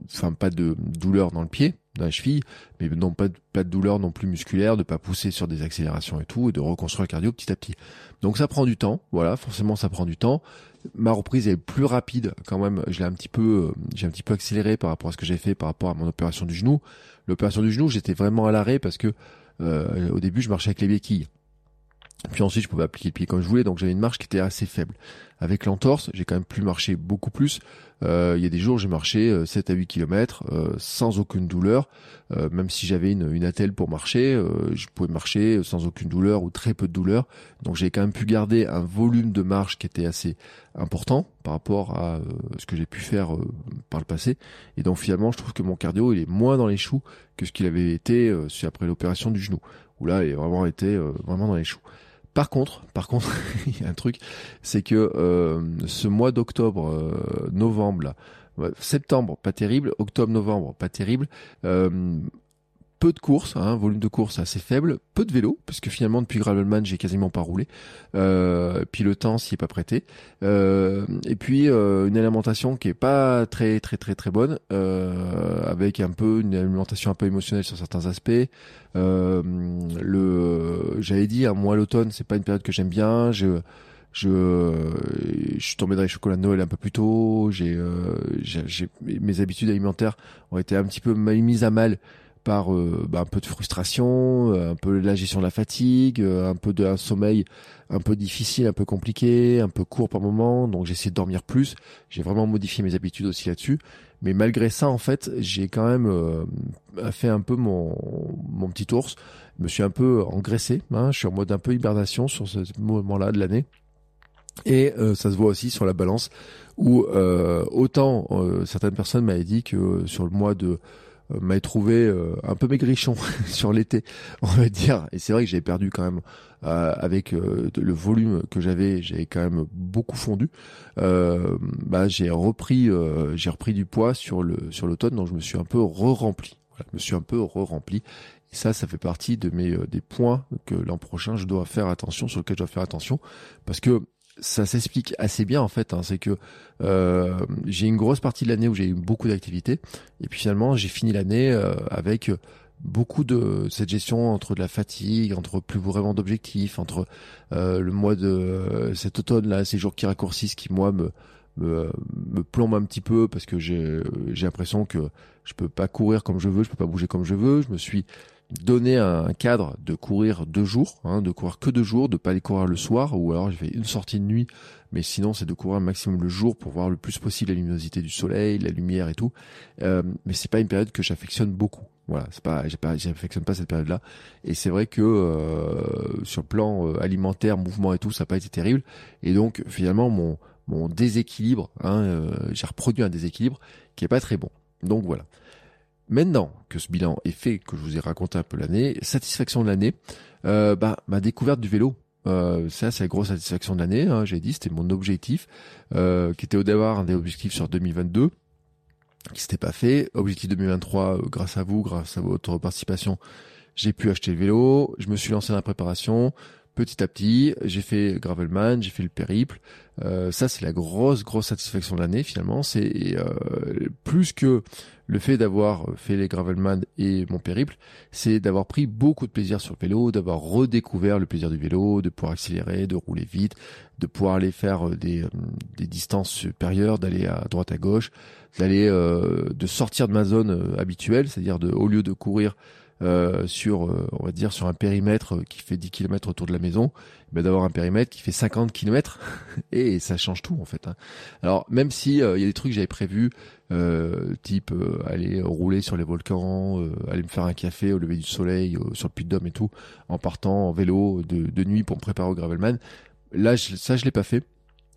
enfin pas de douleur dans le pied, dans la cheville, mais non pas de, pas de douleur non plus musculaire, de pas pousser sur des accélérations et tout, et de reconstruire le cardio petit à petit. Donc ça prend du temps, voilà, forcément ça prend du temps ma reprise est plus rapide quand même. Je l'ai un petit peu, euh, j'ai un petit peu accéléré par rapport à ce que j'ai fait par rapport à mon opération du genou. L'opération du genou, j'étais vraiment à l'arrêt parce que euh, au début, je marchais avec les béquilles. Puis ensuite, je pouvais appliquer le pied comme je voulais, donc j'avais une marche qui était assez faible. Avec l'entorse, j'ai quand même pu marcher beaucoup plus. Euh, il y a des jours, j'ai marché 7 euh, à 8 km euh, sans aucune douleur. même si j'avais une, une attelle pour marcher, je pouvais marcher sans aucune douleur ou très peu de douleur. Donc j'ai quand même pu garder un volume de marche qui était assez important par rapport à ce que j'ai pu faire par le passé. Et donc finalement, je trouve que mon cardio, il est moins dans les choux que ce qu'il avait été après l'opération du genou. Où là, il a vraiment été vraiment dans les choux. Par contre, par contre, il y a un truc, c'est que euh, ce mois d'octobre, euh, novembre, septembre, pas terrible, octobre, novembre, pas terrible. Euh, peu de courses, hein, volume de course assez faible, peu de vélo, puisque finalement depuis Gravelman j'ai quasiment pas roulé, euh, puis le temps s'y est pas prêté, euh, et puis euh, une alimentation qui est pas très très très très bonne, euh, avec un peu une alimentation un peu émotionnelle sur certains aspects. Euh, le, j'avais dit, hein, moi l'automne c'est pas une période que j'aime bien, je je, je suis tombé dans les chocolats de Noël un peu plus tôt. J'ai, j'ai, mes habitudes alimentaires ont été un petit peu mises à mal par euh, bah, un peu de frustration, euh, un peu de la gestion de la fatigue, euh, un peu d'un sommeil un peu difficile, un peu compliqué, un peu court par moment. Donc j'ai essayé de dormir plus. J'ai vraiment modifié mes habitudes aussi là-dessus. Mais malgré ça, en fait, j'ai quand même fait un peu mon, mon petit ours. Je me suis un peu engraissé. Hein. Je suis en mode un peu hibernation sur ce moment-là de l'année. Et ça se voit aussi sur la balance où autant certaines personnes m'avaient dit que sur le mois de euh, m'a trouvé euh, un peu maigrichon sur l'été, on va dire. Et c'est vrai que j'ai perdu quand même euh, avec le volume que j'avais, j'avais quand même beaucoup fondu. bah j'ai repris, j'ai repris du poids sur le sur l'automne, donc je me suis un peu re-rempli. Voilà, je me suis un peu re-rempli. Et ça, ça fait partie de mes des points que l'an prochain je dois faire attention, sur lesquels je dois faire attention, parce que ça s'explique assez bien en fait. Hein. c'est que euh, j'ai une grosse partie de l'année où j'ai eu beaucoup d'activités et puis finalement j'ai fini l'année euh, avec beaucoup de cette gestion entre de la fatigue, entre plus vraiment d'objectifs, entre euh, le mois de cet automne là, ces jours qui raccourcissent, qui moi me me, me un petit peu parce que j'ai j'ai l'impression que je peux pas courir comme je veux, je peux pas bouger comme je veux. Je me suis donner un cadre de courir deux jours, hein, de courir que deux jours, de pas aller courir le soir, ou alors je fais une sortie de nuit, mais sinon c'est de courir un maximum le jour pour voir le plus possible la luminosité du soleil, la lumière et tout. Euh, mais c'est pas une période que j'affectionne beaucoup. Voilà, c'est pas, j'affectionne pas cette période-là. Et c'est vrai que euh, sur le plan euh, alimentaire, mouvement et tout, ça n'a pas été terrible. Et donc finalement mon mon déséquilibre, hein, euh, j'ai reproduit un déséquilibre qui est pas très bon. Donc voilà. Maintenant que ce bilan est fait, que je vous ai raconté un peu l'année, satisfaction de l'année, euh, bah, ma découverte du vélo. Euh, ça, c'est la grosse satisfaction de l'année. Hein, J'ai dit, c'était mon objectif, euh, qui était au départ un des objectifs sur 2022, qui s'était pas fait. Objectif 2023, euh, grâce à vous, grâce à votre participation, j'ai pu acheter le vélo. Je me suis lancé dans la préparation petit à petit, j'ai fait Gravelman, j'ai fait le périple. Euh, ça, c'est la grosse, grosse satisfaction de l'année finalement. C'est euh, plus que le fait d'avoir fait les Gravelman et mon périple, c'est d'avoir pris beaucoup de plaisir sur le vélo, d'avoir redécouvert le plaisir du vélo, de pouvoir accélérer, de rouler vite, de pouvoir aller faire euh, des, des distances supérieures, d'aller à droite à gauche, d'aller de sortir de ma zone habituelle, c'est-à-dire de au lieu de courir euh, sur, euh, on va dire, sur un périmètre qui fait 10 km autour de la maison, ben d'avoir un périmètre qui fait 50 km et ça change tout en fait. Hein. Alors même si euh, il y a des trucs que j'avais prévus, type aller rouler sur les volcans, aller me faire un café au lever du soleil sur le Puy de Dôme et tout, en partant en vélo de, de nuit pour me préparer au gravelman. Là, ça je l'ai pas fait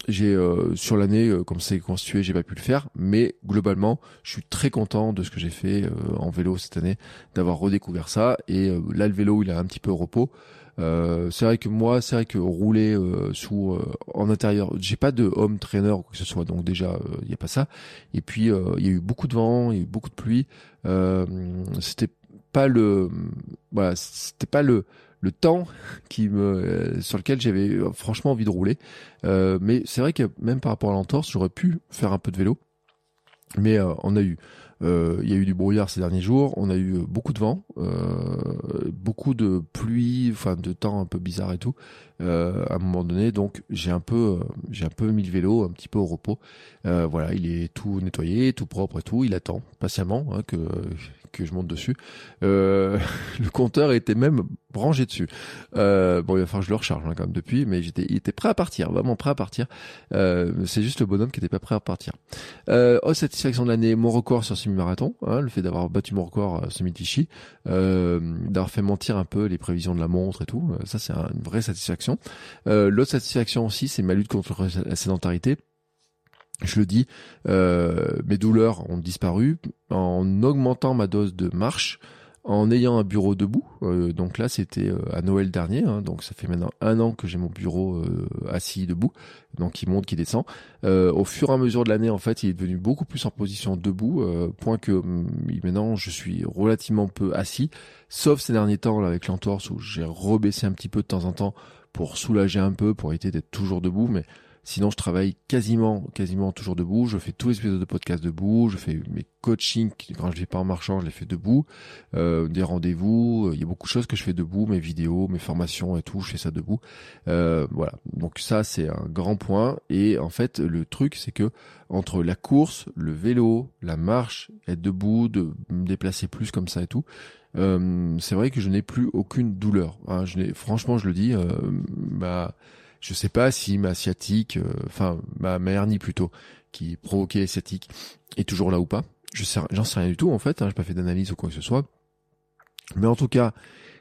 j'ai euh, sur l'année euh, comme c'est constitué j'ai pas pu le faire mais globalement je suis très content de ce que j'ai fait euh, en vélo cette année d'avoir redécouvert ça et là le vélo il a un petit peu au repos c'est vrai que moi c'est vrai que rouler sous en intérieur j'ai pas de home trainer ou quoi que ce soit donc déjà il y a pas ça et puis il y a eu beaucoup de vent il y a eu beaucoup de pluie c'était pas le voilà c'était pas le le temps qui me euh, sur lequel j'avais euh, franchement envie de rouler. Euh, mais c'est vrai que même par rapport à l'entorse, j'aurais pu faire un peu de vélo. Mais on a eu, il y a eu du brouillard ces derniers jours, on a eu beaucoup de vent, beaucoup de pluie, enfin de temps un peu bizarre et tout. à un moment donné, donc j'ai un peu, j'ai un peu mis le vélo un petit peu au repos. voilà, il est tout nettoyé, tout propre et tout. Il attend patiemment hein, que que je monte dessus. Euh, le compteur était même branché dessus. Euh, bon, il va falloir que je le recharge hein, quand même depuis, mais j'étais, il était prêt à partir, vraiment prêt à partir. Euh, c'est juste le bonhomme qui était pas prêt à partir. Euh, oh, satisfaction de l'année, mon record sur semi-marathon, hein, le fait d'avoir battu mon record euh, semi-tichy, d'avoir fait mentir un peu les prévisions de la montre et tout, ça c'est une vraie satisfaction. L'autre satisfaction aussi, c'est ma lutte contre la sédentarité je le dis, euh, mes douleurs ont disparu en augmentant ma dose de marche, en ayant un bureau debout. Euh, donc là, c'était euh, à Noël dernier, hein, donc ça fait maintenant un an que j'ai mon bureau assis debout, donc qui monte, qui descend. au fur et à mesure de l'année, en fait, il est devenu beaucoup plus en position debout, point que mm, maintenant je suis relativement peu assis, sauf ces derniers temps là, avec l'entorse où j'ai rebaissé un petit peu de temps en temps pour soulager un peu, pour éviter d'être toujours debout, mais Sinon, je travaille quasiment, quasiment toujours debout. Je fais tous les épisodes de podcast debout. Je fais mes coachings quand je vais pas en marchant, je les fais debout. Euh, des rendez-vous, il y a beaucoup de choses que je fais debout, mes vidéos, mes formations et tout, je fais ça debout. Euh, voilà. Donc ça, c'est un grand point. Et en fait, le truc, c'est que entre la course, le vélo, la marche, être debout, de me déplacer plus comme ça et tout, euh, c'est vrai que je n'ai plus aucune douleur. Hein. Je franchement, je le dis, bah je sais pas si ma sciatique, euh, enfin ma, ma, hernie plutôt, qui provoquait les sciatiques, est toujours là ou pas. Je sais, j'en sais rien du tout en fait. Hein, j'ai pas fait d'analyse ou quoi que ce soit. Mais en tout cas,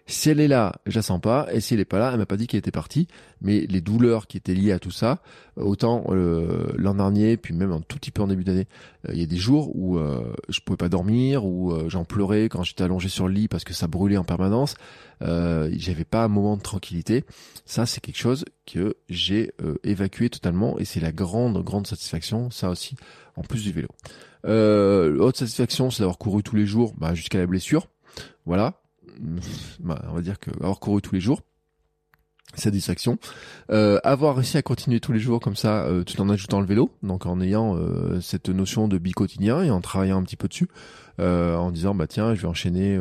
si elle est là, je la sens pas. Et si elle est pas là, elle m'a pas dit qu'elle était partie. Mais les douleurs qui étaient liées à tout ça, autant euh, l'an dernier, puis même un tout petit peu en début d'année, euh, il y a des jours où euh, je pouvais pas dormir, où euh, j'en pleurais quand j'étais allongé sur le lit parce que ça brûlait en permanence. J'avais pas un moment de tranquillité. Ça, c'est quelque chose que j'ai évacué totalement, et c'est la grande, grande satisfaction. Ça aussi, en plus du vélo. L'autre satisfaction, c'est d'avoir couru tous les jours, bah, jusqu'à la blessure. Voilà, bah, on va dire que avoir couru tous les jours, satisfaction. Euh, avoir réussi à continuer tous les jours comme ça, euh, tout en ajoutant le vélo, donc en ayant euh, cette notion de bi-quotidien et en travaillant un petit peu dessus, euh, en disant bah tiens, je vais enchaîner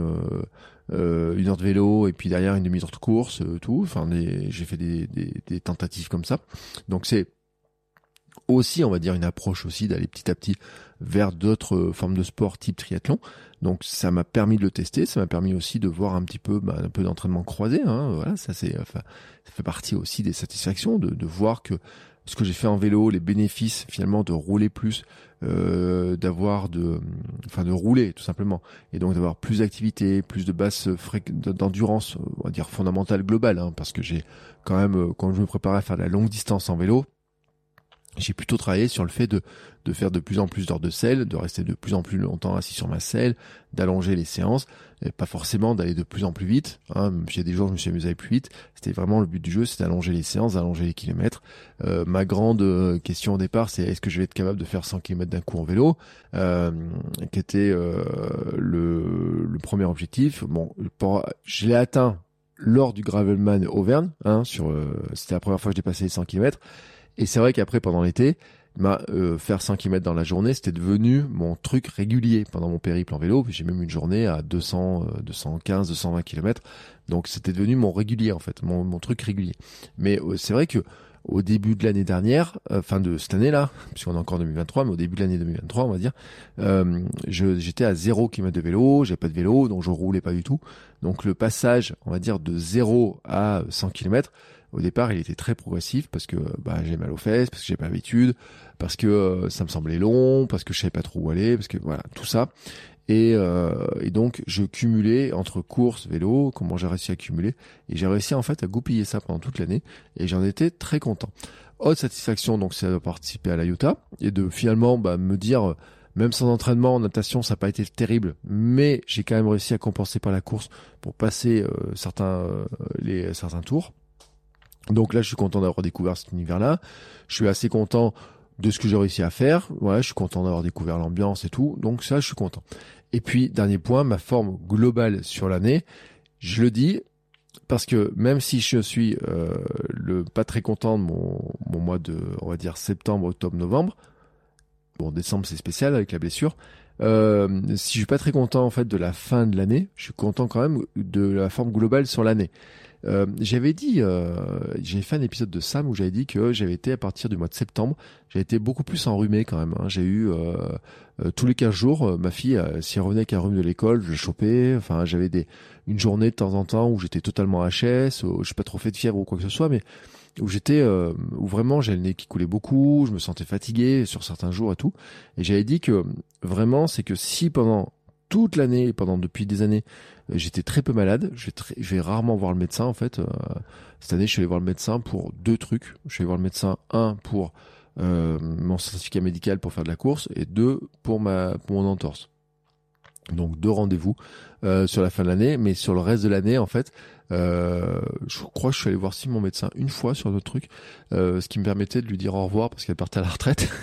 une heure de vélo et puis derrière une demi-heure de course, tout. Enfin, j'ai fait des, des, des, tentatives comme ça. Donc c'est aussi, on va dire, une approche aussi d'aller petit à petit vers d'autres formes de sport type triathlon. Donc ça m'a permis de le tester, ça m'a permis aussi de voir un petit peu bah, un peu d'entraînement croisé. Hein, voilà, ça c'est, enfin, ça fait partie aussi des satisfactions de, de voir que ce que j'ai fait en vélo, les bénéfices finalement de rouler plus, euh, d'avoir de, enfin de rouler tout simplement, et donc d'avoir plus d'activité, plus de basse d'endurance, on va dire fondamentale globale, hein, parce que j'ai quand même, euh, quand je me préparais à faire la longue distance en vélo, j'ai plutôt travaillé sur le fait de, de faire de plus en plus d'heures de selle, de rester de plus en plus longtemps assis sur ma selle, d'allonger les séances, et pas forcément d'aller de plus en plus vite. Hein. Il des jours je me suis amusé à aller plus vite. C'était vraiment le but du jeu, c'était d'allonger les séances, d'allonger les kilomètres. Euh, ma grande euh, question au départ, c'est est-ce que je vais être capable de faire 100 km d'un coup en vélo, euh, qui était euh, le, le, premier objectif. Bon, je l'ai atteint lors du Gravelman Auvergne, hein, sur, euh, c'était la première fois que j'ai passé les 100 km. Et c'est vrai qu'après, pendant l'été, bah, euh, faire 5 km dans la journée, c'était devenu mon truc régulier pendant mon périple en vélo. J'ai même une journée à 200, 215, 220 km. Donc c'était devenu mon régulier en fait, mon, mon truc régulier. Mais euh, c'est vrai que au début de l'année dernière, euh, fin de cette année-là, puisqu'on est encore en 2023, mais au début de l'année 2023, on va dire, euh, j'étais à 0 km de vélo, j'ai pas de vélo, donc je roulais pas du tout. Donc le passage, on va dire, de 0 à 100 km, au départ, il était très progressif parce que bah, j'ai mal aux fesses, parce que j'ai pas l'habitude, parce que euh, ça me semblait long, parce que je savais pas trop où aller, parce que voilà, tout ça. Et, euh, et donc, je cumulais entre course, vélo, comment j'ai réussi à cumuler. Et j'ai réussi en fait à goupiller ça pendant toute l'année. Et j'en étais très content. Autre satisfaction, donc, c'est de participer à la Utah et de finalement bah, me dire, même sans entraînement en natation, ça n'a pas été terrible, mais j'ai quand même réussi à compenser par la course pour passer euh, certains les certains tours. Donc là, je suis content d'avoir découvert cet univers-là. Je suis assez content de ce que j'ai réussi à faire. Voilà, je suis content d'avoir découvert l'ambiance et tout. Donc ça, je suis content. Et puis, dernier point, ma forme globale sur l'année. Je le dis parce que même si je suis euh, le pas très content de mon, mon mois de, on va dire septembre, octobre, novembre. Bon, décembre c'est spécial avec la blessure. Euh, si je suis pas très content en fait de la fin de l'année, je suis content quand même de la forme globale sur l'année. Euh, j'avais dit, euh, j'ai fait un épisode de Sam où j'avais dit que j'avais été à partir du mois de septembre, j'ai été beaucoup plus enrhumé quand même. Hein. J'ai eu euh, euh, tous les 15 jours, ma fille, si elle revenait avec un rhume de l'école, je l'ai chopé. Enfin, j'avais des une journée de temps en temps où j'étais totalement HS, où j'ai pas trop fait de fièvre ou quoi que ce soit, mais où j'étais, où vraiment j'ai le nez qui coulait beaucoup, je me sentais fatigué sur certains jours et tout. Et j'avais dit que vraiment, c'est que si pendant toute l'année, pendant depuis des années, euh, j'étais très peu malade. Je vais, rarement voir le médecin en fait. Euh, cette année, je suis allé voir le médecin pour deux trucs. Je suis allé voir le médecin un pour euh, mon certificat médical pour faire de la course et deux pour mon entorse. Donc deux rendez-vous euh, sur la fin de l'année, mais sur le reste de l'année en fait, euh, je crois que je suis allé voir si mon médecin une fois sur d'autres trucs, euh, ce qui me permettait de lui dire au revoir parce qu'elle partait à la retraite.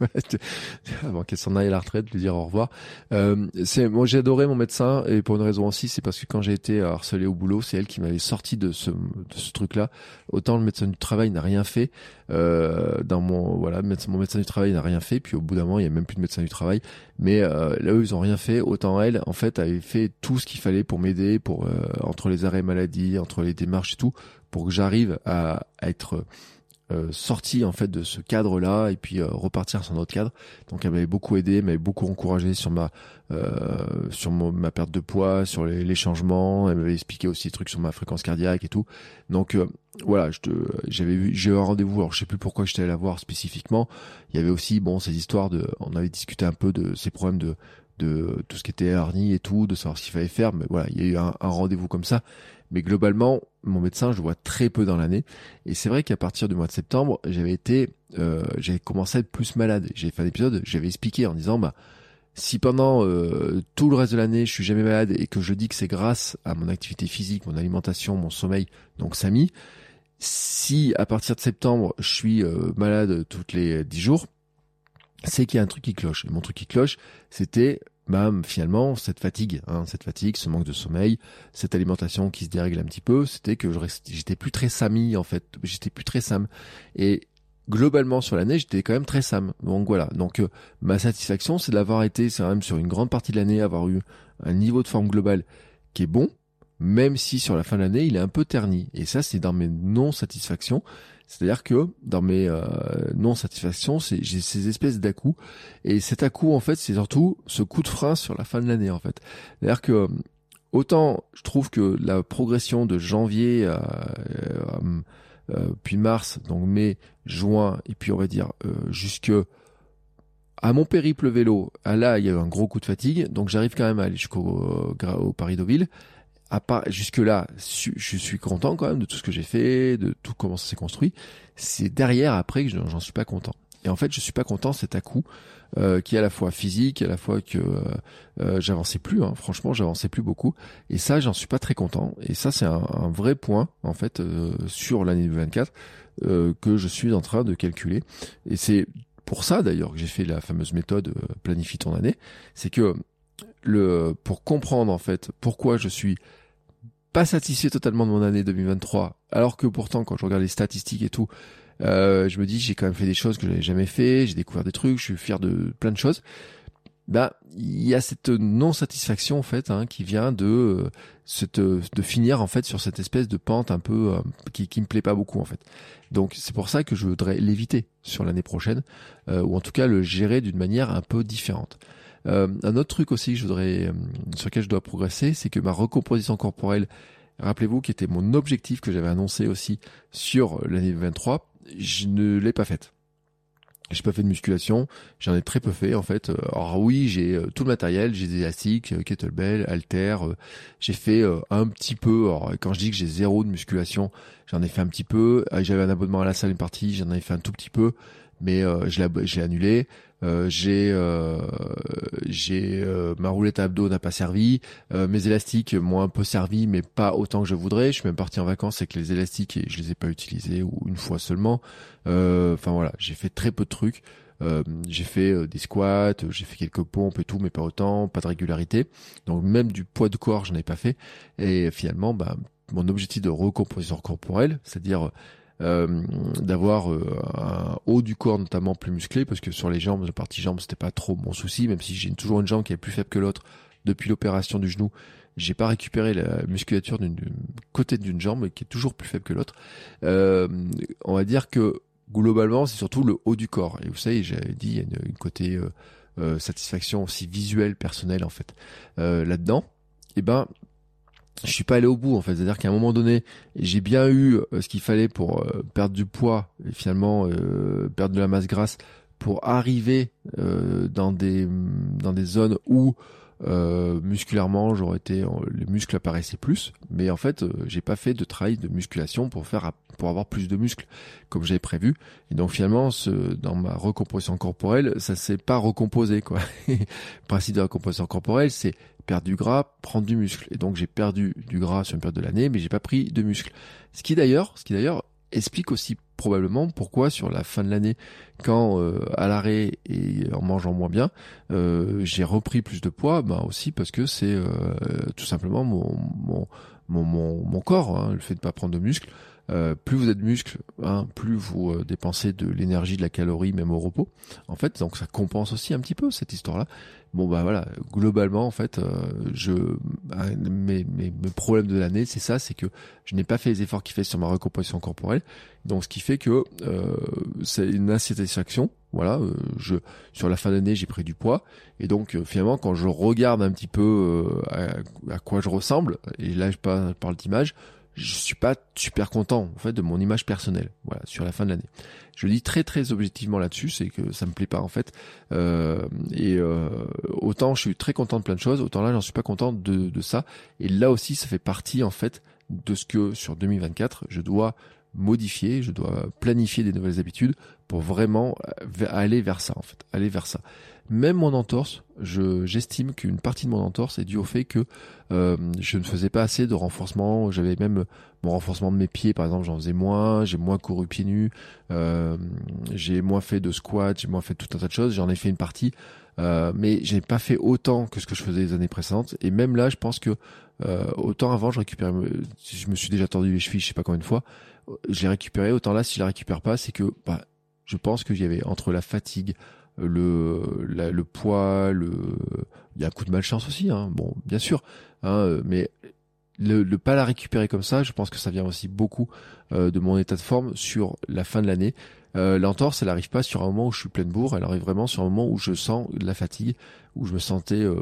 Avant qu'elle s'en aille à la retraite, de lui dire au revoir. Euh, c'est moi j'ai adoré mon médecin et pour une raison aussi, c'est parce que quand j'ai été harcelé au boulot, c'est elle qui m'avait sorti de ce, de ce truc-là. Autant le médecin du travail n'a rien fait euh, dans mon voilà, mon médecin du travail n'a rien fait. Puis au bout d'un moment, il y a même plus de médecin du travail. Mais euh, là, eux, ils ont rien fait. Autant elle, en fait, avait fait tout ce qu'il fallait pour m'aider, pour entre les arrêts maladie, entre les démarches et tout, pour que j'arrive à, être euh, sorti en fait de ce cadre-là et puis euh, repartir sur autre cadre. Donc elle m'avait beaucoup aidé, m'avait beaucoup encouragé sur ma euh, sur ma perte de poids, sur les, changements. Elle m'avait expliqué aussi des trucs sur ma fréquence cardiaque et tout. Donc voilà, j'avais j'ai eu un rendez-vous. Alors je sais plus pourquoi j'étais allé la voir spécifiquement. Il y avait aussi bon ces histoires de, on avait discuté un peu de ces problèmes de de tout ce qui était hernie et tout, de savoir ce qu'il fallait faire. Mais voilà, il y a eu un, un rendez-vous comme ça. Mais globalement, mon médecin, je vois très peu dans l'année. Et c'est vrai qu'à partir du mois de septembre, j'avais été, euh, j'avais commencé à être plus malade. J'ai fait un épisode, j'avais expliqué en disant, bah, si pendant euh, tout le reste de l'année, je suis jamais malade et que je dis que c'est grâce à mon activité physique, mon alimentation, mon sommeil, donc Samy, si à partir de septembre, je suis euh, malade toutes les dix jours, c'est qu'il y a un truc qui cloche. Et mon truc qui cloche, c'était bah, finalement cette fatigue, hein, cette fatigue, ce manque de sommeil, cette alimentation qui se dérègle un petit peu, c'était que j'étais plus très sami en fait, j'étais plus très sam. Et globalement sur l'année, j'étais quand même très sam. Donc voilà. Donc euh, ma satisfaction, c'est d'avoir été, c'est même sur une grande partie de l'année, avoir eu un niveau de forme globale qui est bon, même si sur la fin de l'année, il est un peu terni. Et ça, c'est dans mes non-satisfactions. C'est-à-dire que dans mes euh, non-satisfactions, j'ai ces espèces d'à-coups. Et cet à-coup, en fait, c'est surtout ce coup de frein sur la fin de l'année, en fait. C'est-à-dire que euh, autant je trouve que la progression de janvier à, euh, puis mars, donc mai, juin, et puis on va dire jusque à mon périple vélo, à là, il y a eu un gros coup de fatigue, donc j'arrive quand même à aller jusqu'au au Paris-Deauville à part jusque là, je suis content quand même de tout ce que j'ai fait, de tout comment ça s'est construit. C'est derrière après que j'en suis pas content. Et en fait, je suis pas content c'est à coup euh, qui est à la fois physique, à la fois que euh, euh, j'avançais plus. Hein. Franchement, j'avançais plus beaucoup. Et ça, j'en suis pas très content. Et ça, c'est un, un, vrai point en fait euh, sur l'année 2024 euh, que je suis en train de calculer. Et c'est pour ça d'ailleurs que j'ai fait la fameuse méthode planifie ton année. C'est que le pour comprendre en fait pourquoi je suis pas satisfait totalement de mon année 2023, alors que pourtant quand je regarde les statistiques et tout, euh, je me dis j'ai quand même fait des choses que j'avais jamais fait, j'ai découvert des trucs, je suis fier de plein de choses. Bah, il y a cette non satisfaction en fait hein, qui vient de euh, cette de finir en fait sur cette espèce de pente un peu euh, qui qui me plaît pas beaucoup en fait. Donc c'est pour ça que je voudrais l'éviter sur l'année prochaine euh, ou en tout cas le gérer d'une manière un peu différente. Euh, un autre truc aussi que je voudrais, euh, sur lequel je dois progresser, c'est que ma recomposition corporelle, rappelez-vous, qui était mon objectif que j'avais annoncé aussi sur l'année 23, je ne l'ai pas faite. J'ai pas fait de musculation, j'en ai très peu fait en fait. Alors oui, j'ai euh, tout le matériel, j'ai des élastiques, kettlebell, halter, j'ai fait un petit peu. Alors quand je dis que j'ai zéro de musculation, j'en ai fait un petit peu. J'avais un abonnement à la salle une partie, j'en avais fait un tout petit peu, mais je l'ai annulé. Euh, j'ai euh, j'ai euh, ma roulette à abdos n'a pas servi, mes élastiques m'ont un peu servi mais pas autant que je voudrais. Je suis même parti en vacances avec les élastiques et je les ai pas utilisés ou une fois seulement. Enfin voilà, j'ai fait très peu de trucs. j'ai fait des squats, j'ai fait quelques pompes et tout, mais pas autant, pas de régularité. Donc même du poids de corps, je n'ai pas fait. Et finalement, bah, mon objectif de recomposition corporelle, c'est-à-dire euh, d'avoir euh, un haut du corps notamment plus musclé parce que sur les jambes, la partie jambes c'était pas trop mon souci, même si j'ai toujours une jambe qui est plus faible que l'autre. depuis l'opération du genou, j'ai pas récupéré la musculature d'une côté d'une jambe qui est toujours plus faible que l'autre. Euh, on va dire que globalement, c'est surtout le haut du corps. Et vous savez, j'avais dit, il y a une, côté euh, euh, satisfaction aussi visuelle, personnelle en fait là-dedans. Et eh ben, je suis pas allé au bout en fait. C'est-à-dire qu'à un moment donné, j'ai bien eu ce qu'il fallait pour perdre du poids et finalement perdre de la masse grasse pour arriver dans des dans des zones où euh, musculairement, j'aurais été, les muscles apparaissaient plus, mais en fait, euh, j'ai pas fait de travail de musculation pour faire, pour avoir plus de muscles comme j'avais prévu. Et donc finalement, ce, dans ma recomposition corporelle, ça s'est pas recomposé quoi. le principe de la recomposition corporelle, c'est perdre du gras, prendre du muscle. Et donc j'ai perdu du gras sur une période de l'année, mais j'ai pas pris de muscle. Ce qui d'ailleurs, ce qui d'ailleurs explique aussi probablement pourquoi sur la fin de l'année, quand euh, à l'arrêt et en mangeant moins bien, euh, j'ai repris plus de poids, bah aussi parce que c'est euh, tout simplement mon corps, hein, le fait de pas prendre de muscle. Plus vous êtes muscle, hein, plus vous dépensez de l'énergie, de la calorie, même au repos. En fait, donc ça compense aussi un petit peu cette histoire-là. Bon bah voilà, globalement en fait, euh, je mes, mes, mes problèmes de l'année, c'est ça, c'est que je n'ai pas fait les efforts qu'il fait sur ma recomposition corporelle, donc ce qui fait que euh, c'est une insatisfaction. Voilà, euh, je sur la fin d'année j'ai pris du poids et donc finalement quand je regarde un petit peu à, à, quoi je ressemble et là je parle d'image, je suis pas super content en fait de mon image personnelle voilà sur la fin de l'année. Je le dis très très objectivement là-dessus c'est que ça me plaît pas en fait. Euh, et euh, autant je suis très content de plein de choses autant là j'en suis pas content de, de ça. Et là aussi ça fait partie en fait de ce que sur 2024 je dois modifier je dois planifier des nouvelles habitudes pour vraiment euh, aller vers ça en fait aller vers ça même mon entorse, je, j'estime qu'une partie de mon entorse est due au fait que euh, je ne faisais pas assez de renforcement. J'avais même mon renforcement de mes pieds, par exemple, j'en faisais moins. J'ai moins couru pieds nus. Euh, j'ai moins fait de squat. J'ai moins fait tout un tas de choses. J'en ai fait une partie, euh, mais j'ai pas fait autant que ce que je faisais les années précédentes. Et même là, je pense que euh, autant avant, je récupérais. Je me suis déjà tordu les chevilles, je sais pas combien de fois. J'ai récupéré. Autant là, si je la récupère pas, c'est que bah, je pense que j'y avait entre la fatigue le, le poids, le, il y a un coup de malchance aussi, hein. bon, bien sûr, hein, mais le, le, pas la récupérer comme ça, je pense que ça vient aussi beaucoup euh, de mon état de forme sur la fin de l'année. Euh, L'entorse, elle arrive pas sur un moment où je suis pleine bourre, elle arrive vraiment sur un moment où je sens de la fatigue, où je me sentais euh,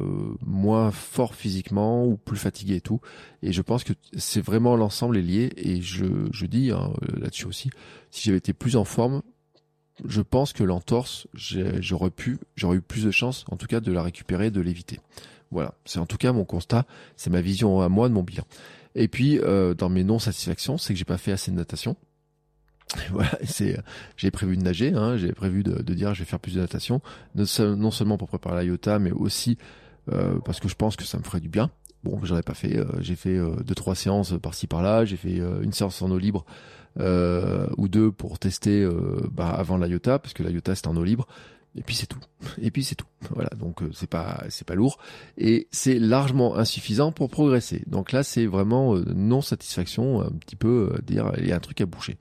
moins fort physiquement ou plus fatigué et tout. Et je pense que c'est vraiment l'ensemble est lié. Et je, je dis hein, là-dessus aussi, si j'avais été plus en forme, je pense que l'entorse, j'aurais pu, j'aurais eu plus de chance, en tout cas, de la récupérer, de l'éviter. Voilà, c'est en tout cas mon constat, c'est ma vision à moi de mon bilan. Et puis, euh, dans mes non-satisfactions, c'est que j'ai pas fait assez de natation. voilà, c'est, j'ai prévu de nager, hein, j'ai prévu de, dire je vais faire plus de natation, non seulement pour préparer la IOTA, mais aussi euh, parce que je pense que ça me ferait du bien. Bon, j'en ai pas fait, euh, j'ai fait deux trois séances par-ci par-là, j'ai fait une séance en eau libre euh, ou deux pour tester euh, bah, avant l'IOTA, parce que l'IOTA c'est en eau libre. Et puis c'est tout. Et puis c'est tout. Voilà, donc euh, c'est pas c'est pas lourd et c'est largement insuffisant pour progresser. Donc là c'est vraiment non satisfaction, un petit peu dire il y a un truc à boucher.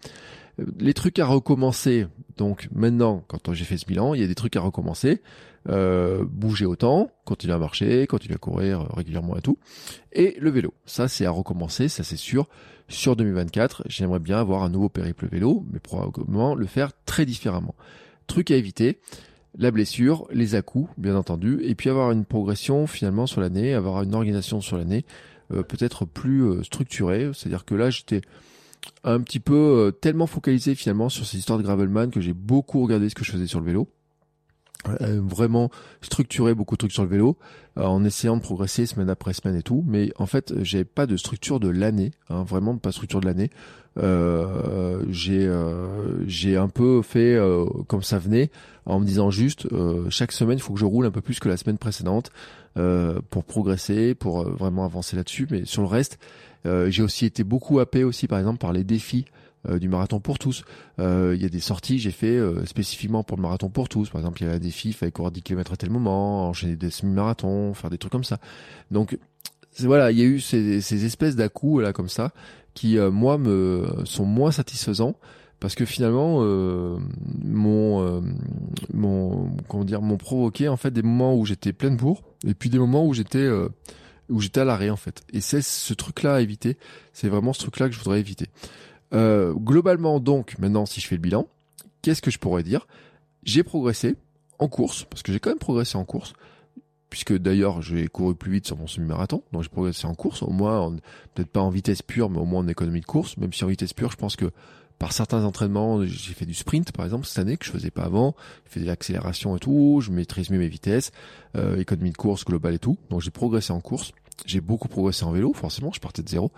Les trucs à recommencer. Donc maintenant, quand j'ai fait ce bilan, il y a des trucs à recommencer. Euh, bouger autant, continuer à marcher, continuer à courir régulièrement et tout. Et le vélo, ça c'est à recommencer, ça c'est sûr sur 2024, j'aimerais bien avoir un nouveau périple vélo, mais probablement le faire très différemment. Truc à éviter, la blessure, les à-coups, bien entendu, et puis avoir une progression finalement sur l'année, avoir une organisation sur l'année euh, peut-être plus euh, structurée. C'est-à-dire que là, j'étais un petit peu euh, tellement focalisé finalement sur ces histoires de gravelman que j'ai beaucoup regardé ce que je faisais sur le vélo. Euh, vraiment structurer beaucoup de trucs sur le vélo euh, en essayant de progresser semaine après semaine et tout. Mais en fait j'ai pas de structure de l'année hein, vraiment pas de structure de l'année. Euh, j'ai euh, j'ai un peu fait comme ça venait en me disant juste chaque semaine il faut que je roule un peu plus que la semaine précédente pour progresser pour vraiment avancer là-dessus. Mais sur le reste j'ai aussi été beaucoup happé aussi par exemple par les défis euh, du marathon pour tous. Euh, il y a des sorties j'ai fait euh, spécifiquement pour le marathon pour tous. Par exemple, il y a un défi, il fallait courir 10 km à tel moment, enchaîner des semi-marathons, faire des trucs comme ça. Donc voilà, il y a eu ces, ces espèces dà là comme ça qui moi me sont moins satisfaisants parce que finalement euh, mon mon comment dire m'ont provoqué en fait des moments où j'étais pleine bourre Et puis des moments où j'étais euh, où j'étais à l'arrêt en fait. Et c'est ce truc-là à éviter. C'est vraiment ce truc-là que je voudrais éviter. Euh, globalement donc, maintenant si je fais le bilan, qu'est-ce que je pourrais dire? J'ai progressé en course, parce que j'ai quand même progressé en course, puisque d'ailleurs j'ai couru plus vite sur mon semi-marathon, donc j'ai progressé en course, au moins peut-être pas en vitesse pure, mais au moins en économie de course, même si en vitesse pure je pense que par certains entraînements, j'ai fait du sprint par exemple cette année que je faisais pas avant, j'ai fait de l'accélération et tout, je maîtrise mieux mes vitesses, euh, économie de course globale et tout, donc j'ai progressé en course. J'ai beaucoup progressé en vélo, forcément, je partais de zéro,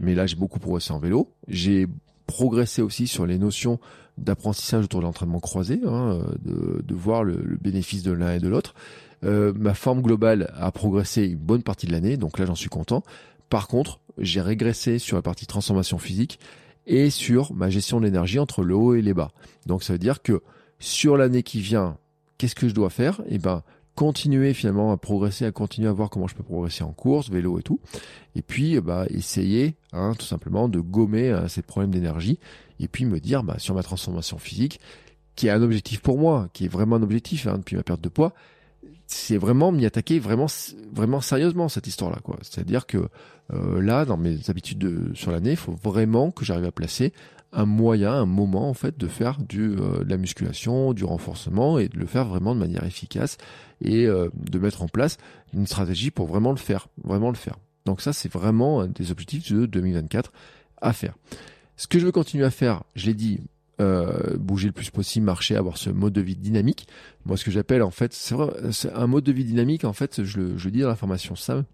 mais là j'ai beaucoup progressé en vélo. J'ai progressé aussi sur les notions d'apprentissage autour de l'entraînement croisé, hein, de, de, voir le, le bénéfice de l'un et de l'autre. Euh, ma forme globale a progressé une bonne partie de l'année, donc là j'en suis content. Par contre, j'ai régressé sur la partie transformation physique et sur ma gestion de l'énergie entre le haut et les bas. Donc ça veut dire que sur l'année qui vient, qu'est-ce que je dois faire? Eh ben continuer finalement à progresser, à continuer à voir comment je peux progresser en course, vélo et tout. Et puis bah essayer hein, tout simplement de gommer euh, ces problèmes d'énergie et puis me dire bah sur ma transformation physique qui est un objectif pour moi, qui est vraiment un objectif hein, depuis ma perte de poids, c'est vraiment m'y attaquer vraiment vraiment sérieusement cette histoire là quoi c'est à dire que euh, là dans mes habitudes de, sur l'année il faut vraiment que j'arrive à placer un moyen un moment en fait de faire du euh, de la musculation du renforcement et de le faire vraiment de manière efficace et euh, de mettre en place une stratégie pour vraiment le faire vraiment le faire donc ça c'est vraiment un des objectifs de 2024 à faire ce que je veux continuer à faire je l'ai dit euh, bouger le plus possible, marcher, avoir ce mode de vie dynamique. Moi, ce que j'appelle en fait, c'est un mode de vie dynamique. En fait, je le, je dis dans la formation Sam,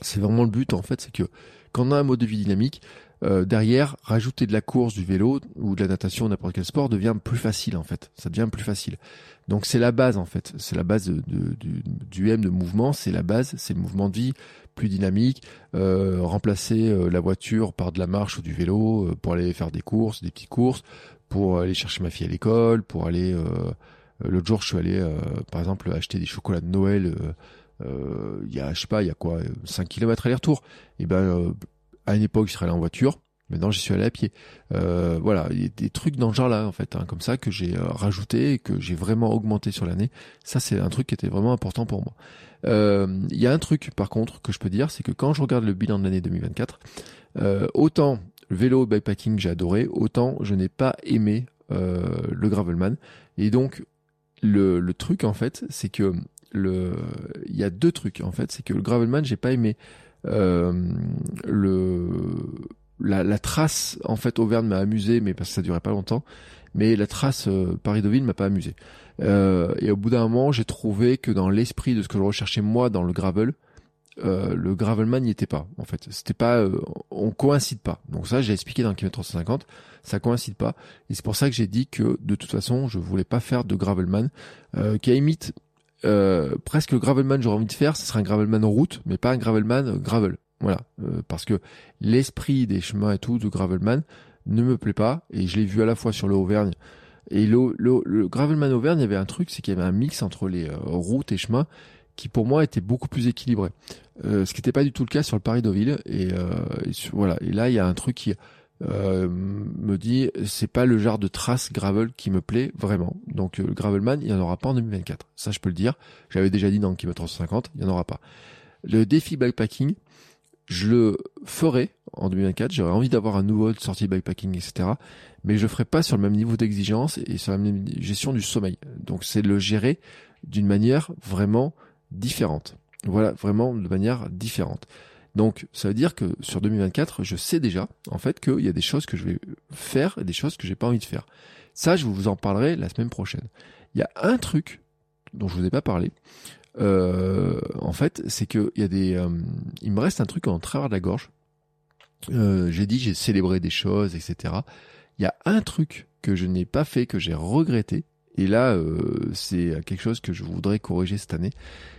c'est vraiment le but en fait, c'est que quand on a un mode de vie dynamique, euh, derrière, rajouter de la course, du vélo ou de la natation, n'importe quel sport devient plus facile en fait. Ça devient plus facile. Donc c'est la base en fait. C'est la base du, M de mouvement. C'est la base. C'est le mouvement de vie plus dynamique. Euh, remplacer euh, la voiture par de la marche ou du vélo pour aller faire des courses, des petites courses, pour aller chercher ma fille à l'école, pour aller. L'autre jour, je suis allé, par exemple, acheter des chocolats de Noël. Il y a, je sais pas, il y a quoi, 5 km aller-retour. Et ben à une époque, je serais allé en voiture. Maintenant, j'y suis allé à pied. Euh, voilà, il y a des trucs dans ce genre-là, en fait, hein, comme ça, que j'ai euh, rajouté que j'ai vraiment augmenté sur l'année. Ça, c'est un truc qui était vraiment important pour moi. Euh, il y a un truc, par contre, que je peux dire, c'est que quand je regarde le bilan de l'année 2024, euh, autant le vélo bikepacking, j'ai adoré, autant je n'ai pas aimé le gravelman. Et donc, le, le truc, en fait, c'est que le, il y a deux trucs, en fait, c'est que le gravelman, j'ai pas aimé le la, la, trace en fait Auvergne m'a amusé, mais parce que ça durait pas longtemps. Mais la trace euh, Paris-Deauville m'a pas amusé. Euh, et au bout d'un moment, j'ai trouvé que dans l'esprit de ce que je recherchais moi dans le gravel, euh, le gravelman n'y était pas. En fait, c'était pas, euh, on coïncide pas. Donc ça, j'ai expliqué dans le kilomètre 350, ça coïncide pas. Et c'est pour ça que j'ai dit que de toute façon, je voulais pas faire de gravelman, euh, qui imite euh, presque gravelman j'aurais envie de faire, ce serait un gravelman en route, mais pas un gravelman gravel. Voilà, euh, parce que l'esprit des chemins et tout de gravelman ne me plaît pas, et je l'ai vu à la fois sur le Auvergne et le, le, le gravelman Auvergne, il y avait un truc, c'est qu'il y avait un mix entre les euh, routes et chemins qui pour moi était beaucoup plus équilibré. Euh, ce qui n'était pas du tout le cas sur le Paris-Deauville. Et voilà. Et là, il y a un truc qui euh, me dit c'est pas le genre de trace gravel qui me plaît vraiment. Donc le gravelman, il y en aura pas en 2024. Ça je peux le dire. J'avais déjà dit dans le kilomètre 350, il y en aura pas. Le défi bikepacking, je le ferai en 2024. J'aurais envie d'avoir un nouveau sortie bikepacking, etc. Mais je le ferai pas sur le même niveau d'exigence et sur la même gestion du sommeil. Donc c'est le gérer d'une manière vraiment différente. Voilà, vraiment de manière différente. Donc ça veut dire que sur 2024, je sais déjà en fait qu'il y a des choses que je vais faire et des choses que j'ai pas envie de faire. Ça, je vous en parlerai la semaine prochaine. Il y a un truc dont je vous ai pas parlé. Euh, en fait, c'est que il y a des, euh, il me reste un truc en travers de la gorge. Euh, j'ai dit j'ai célébré des choses, etc. Il y a un truc que je n'ai pas fait, que j'ai regretté, et là, euh, c'est quelque chose que je voudrais corriger cette année.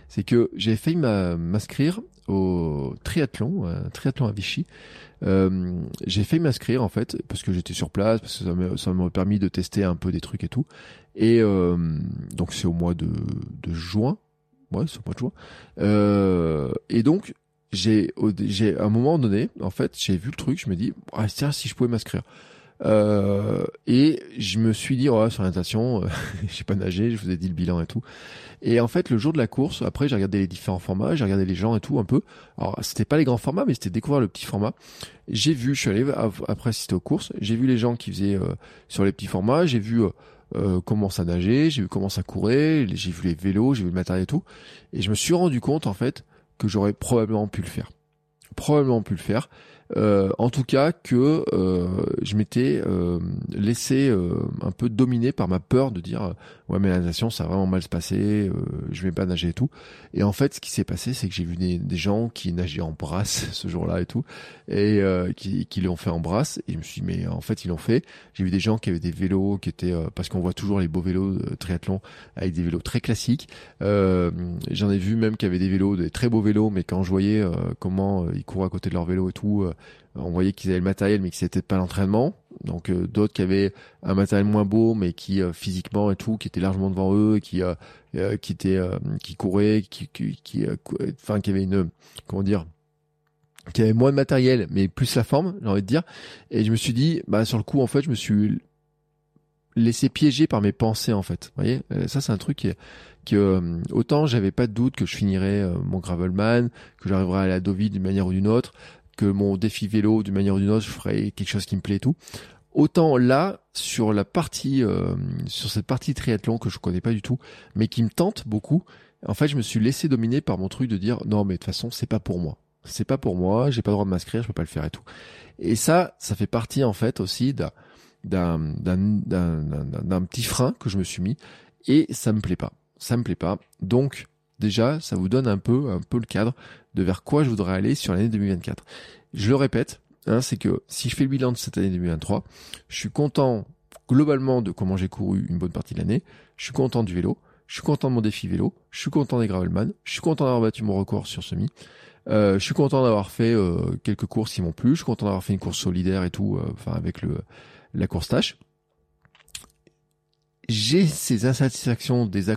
C'est que j'ai failli m'inscrire au triathlon, un triathlon à Vichy. Euh, j'ai failli m'inscrire en fait parce que j'étais sur place, parce que ça m'a permis de tester un peu des trucs et tout. Et euh, donc c'est au mois de, de juin. Ouais, c'est au mois de juin. Euh, et donc j'ai, j'ai à un moment donné, en fait, j'ai vu le truc, je me dis, ah, tiens, si je pouvais m'inscrire. Euh, et je me suis dit, oh, sur natation, euh, j'ai pas nagé, je vous ai dit le bilan et tout. Et en fait, le jour de la course, après, j'ai regardé les différents formats, j'ai regardé les gens et tout un peu. Alors, c'était pas les grands formats, mais c'était découvrir le petit format. J'ai vu, je suis allé après assister aux courses, j'ai vu les gens qui faisaient euh, sur les petits formats, j'ai vu euh, comment ça nager, j'ai vu comment ça courait, j'ai vu les vélos, j'ai vu le matériel et tout. Et je me suis rendu compte, en fait, que j'aurais probablement pu le faire. Probablement pu le faire. Euh, en tout cas que euh, je m'étais euh, laissé un peu dominer par ma peur de dire ouais mais la natation ça va vraiment mal se passer, je vais pas nager et tout. Et en fait ce qui s'est passé c'est que j'ai vu des, gens qui nageaient en brasse ce jour-là et tout et qui, qui l'ont fait en brasse et je me suis dit mais en fait ils l'ont fait. J'ai vu des gens qui avaient des vélos qui étaient parce qu'on voit toujours les beaux vélos de triathlon avec des vélos très classiques. J'en ai vu même qui avaient des vélos des très beaux vélos mais quand je voyais comment ils couraient à côté de leur vélo et tout on voyait qu'ils avaient le matériel mais que c'était pas l'entraînement. Donc euh, d'autres qui avaient un matériel moins beau mais qui euh, physiquement et tout, qui étaient largement devant eux, qui euh, qui qui couraient, qui qui, qui qui avaient une comment dire qui avait moins de matériel mais plus la forme, j'ai envie de dire. Et je me suis dit bah sur le coup en fait, je me suis laissé piéger par mes pensées en fait. Voyez, ça c'est un truc qui que autant j'avais pas de doute que je finirais mon gravelman, que j'arriverais à la Deauville d'une manière ou d'une autre, que mon défi vélo d'une manière ou d'une autre, je ferais quelque chose qui me plaît et tout. Autant là, sur la partie, euh, sur cette partie triathlon que je connais pas du tout, mais qui me tente beaucoup, en fait, je me suis laissé dominer par mon truc de dire non, mais de toute façon, c'est pas pour moi. C'est pas pour moi, j'ai pas le droit de m'inscrire, je peux pas le faire et tout. Et ça, ça fait partie en fait aussi d'un d'un petit frein que je me suis mis et ça me plaît pas. Ça me plaît pas. Donc déjà, ça vous donne un peu un peu le cadre de vers quoi je voudrais aller sur l'année 2024. Je le répète, hein, c'est que si je fais le bilan de cette année 2023, je suis content globalement de comment j'ai couru une bonne partie de l'année, je suis content du vélo, je suis content de mon défi vélo, je suis content des gravelman, je suis content d'avoir battu mon record sur semi, euh, je suis content d'avoir fait euh, quelques courses qui m'ont plu, je suis content d'avoir fait une course solidaire et tout, euh, enfin avec le la course tâche. J'ai ces insatisfactions des à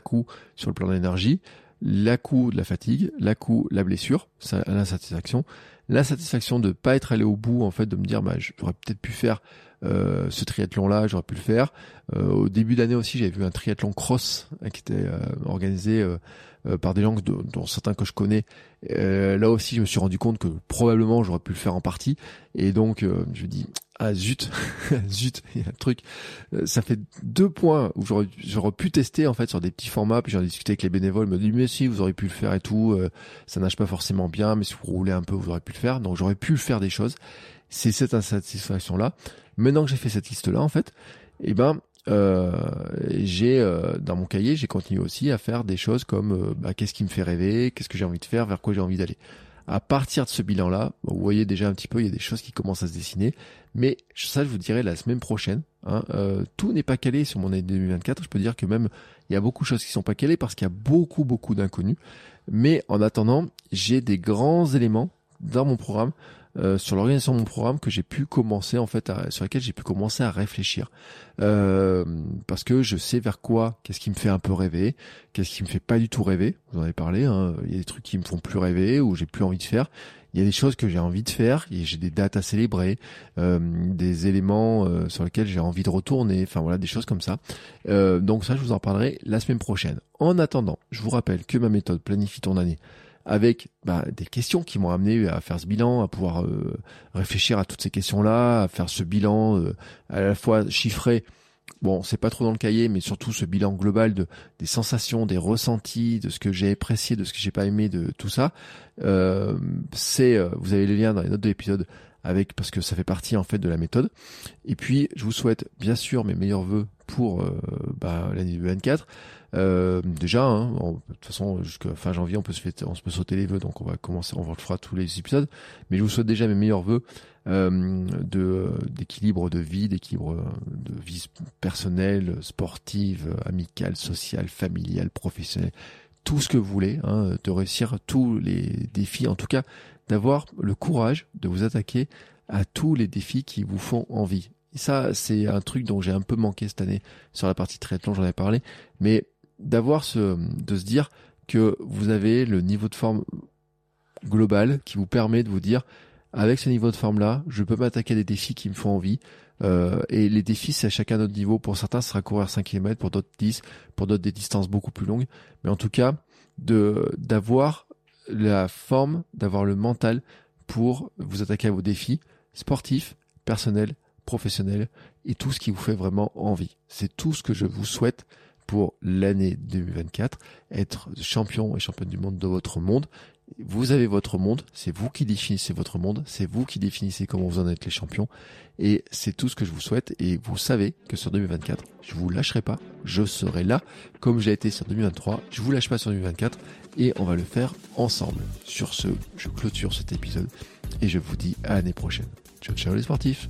sur le plan d'énergie, la coup de la fatigue, la coup la blessure, ça, l'insatisfaction, l'insatisfaction de pas être allé au bout en fait, de me dire bah j'aurais peut-être pu faire euh, ce triathlon là, j'aurais pu le faire. Euh, au début d'année aussi, j'avais vu un triathlon cross hein, qui était euh, organisé par des gens dont certains que je connais. là aussi, je me suis rendu compte que probablement j'aurais pu le faire en partie, et donc je dis ah zut, zut, il y a un truc. Euh, ça fait deux points où j'aurais, pu tester en fait sur des petits formats. Puis j'en ai discuté avec les bénévoles. Me dit mais si vous auriez pu le faire et tout. Euh, ça nage pas forcément bien, mais si vous roulez un peu, vous aurez pu le faire. Donc j'aurais pu faire des choses. C'est cette insatisfaction là. Maintenant que j'ai fait cette liste là, en fait, eh ben euh, j'ai dans mon cahier, j'ai continué aussi à faire des choses comme bah, qu'est-ce qui me fait rêver, qu'est-ce que j'ai envie de faire, vers quoi j'ai envie d'aller. À partir de ce bilan-là, vous voyez déjà un petit peu, il y a des choses qui commencent à se dessiner. Mais ça, je vous dirai la semaine prochaine. Hein, euh, tout n'est pas calé sur mon année 2024. Je peux dire que même il y a beaucoup de choses qui sont pas calées parce qu'il y a beaucoup, beaucoup d'inconnus. Mais en attendant, j'ai des grands éléments dans mon programme euh, sur l'organisation de mon programme que j'ai pu commencer en fait sur lesquels j'ai pu commencer à réfléchir. Euh, parce que je sais vers quoi qu'est-ce qui me fait un peu rêver qu'est-ce qui me fait pas du tout rêver. Vous en avez parlé hein, il y a des trucs qui me font plus rêver ou j'ai plus envie de faire. Il y a des choses que j'ai envie de faire j'ai des dates à célébrer euh, des éléments sur lesquels j'ai envie de retourner enfin voilà des choses comme ça. Donc ça je vous en parlerai la semaine prochaine. En attendant je vous rappelle que ma méthode planifie ton année avec bah, des questions qui m'ont amené à faire ce bilan, à pouvoir euh, réfléchir à toutes ces questions-là, à faire ce bilan euh, à la fois chiffré. Bon, c'est pas trop dans le cahier, mais surtout ce bilan global de des sensations, des ressentis, de ce que j'ai apprécié, de ce que j'ai pas aimé, de tout ça. Euh, c'est, vous avez les liens dans les notes de l'épisode parce que ça fait partie en fait de la méthode. Et puis, je vous souhaite bien sûr mes meilleurs voeux pour bah, l'année 2024. Euh, déjà, hein, de toute façon, jusqu'à fin janvier, on peut se, on se peut sauter les vœux, donc on va commencer, on le fera tous les épisodes. Mais je vous souhaite déjà mes meilleurs vœux euh, de d'équilibre de vie, d'équilibre de vie personnelle, sportive, amicale, sociale, familiale, professionnelle, tout ce que vous voulez, hein, de réussir tous les défis, en tout cas d'avoir le courage de vous attaquer à tous les défis qui vous font envie. Ça, c'est un truc dont j'ai un peu manqué cette année sur la partie triathlon, j'en ai parlé, mais d'avoir ce, de se dire que vous avez le niveau de forme global qui vous permet de vous dire, avec ce niveau de forme là, je peux m'attaquer à des défis qui me font envie. Euh, et les défis, c'est à chacun notre niveau. Pour certains, ce sera courir 5 km, pour d'autres 10, pour d'autres des distances beaucoup plus longues. Mais en tout cas, de d'avoir la forme, d'avoir le mental pour vous attaquer à vos défis sportifs, personnels, professionnels et tout ce qui vous fait vraiment envie. C'est tout ce que je vous souhaite pour l'année 2024, être champion et championne du monde de votre monde. Vous avez votre monde, c'est vous qui définissez votre monde, c'est vous qui définissez comment vous en êtes les champions, et c'est tout ce que je vous souhaite, et vous savez que sur 2024, je vous lâcherai pas, je serai là, comme j'ai été sur 2023, je vous lâche pas sur 2024, et on va le faire ensemble. Sur ce, je clôture cet épisode, et je vous dis à l'année prochaine. Ciao ciao les sportifs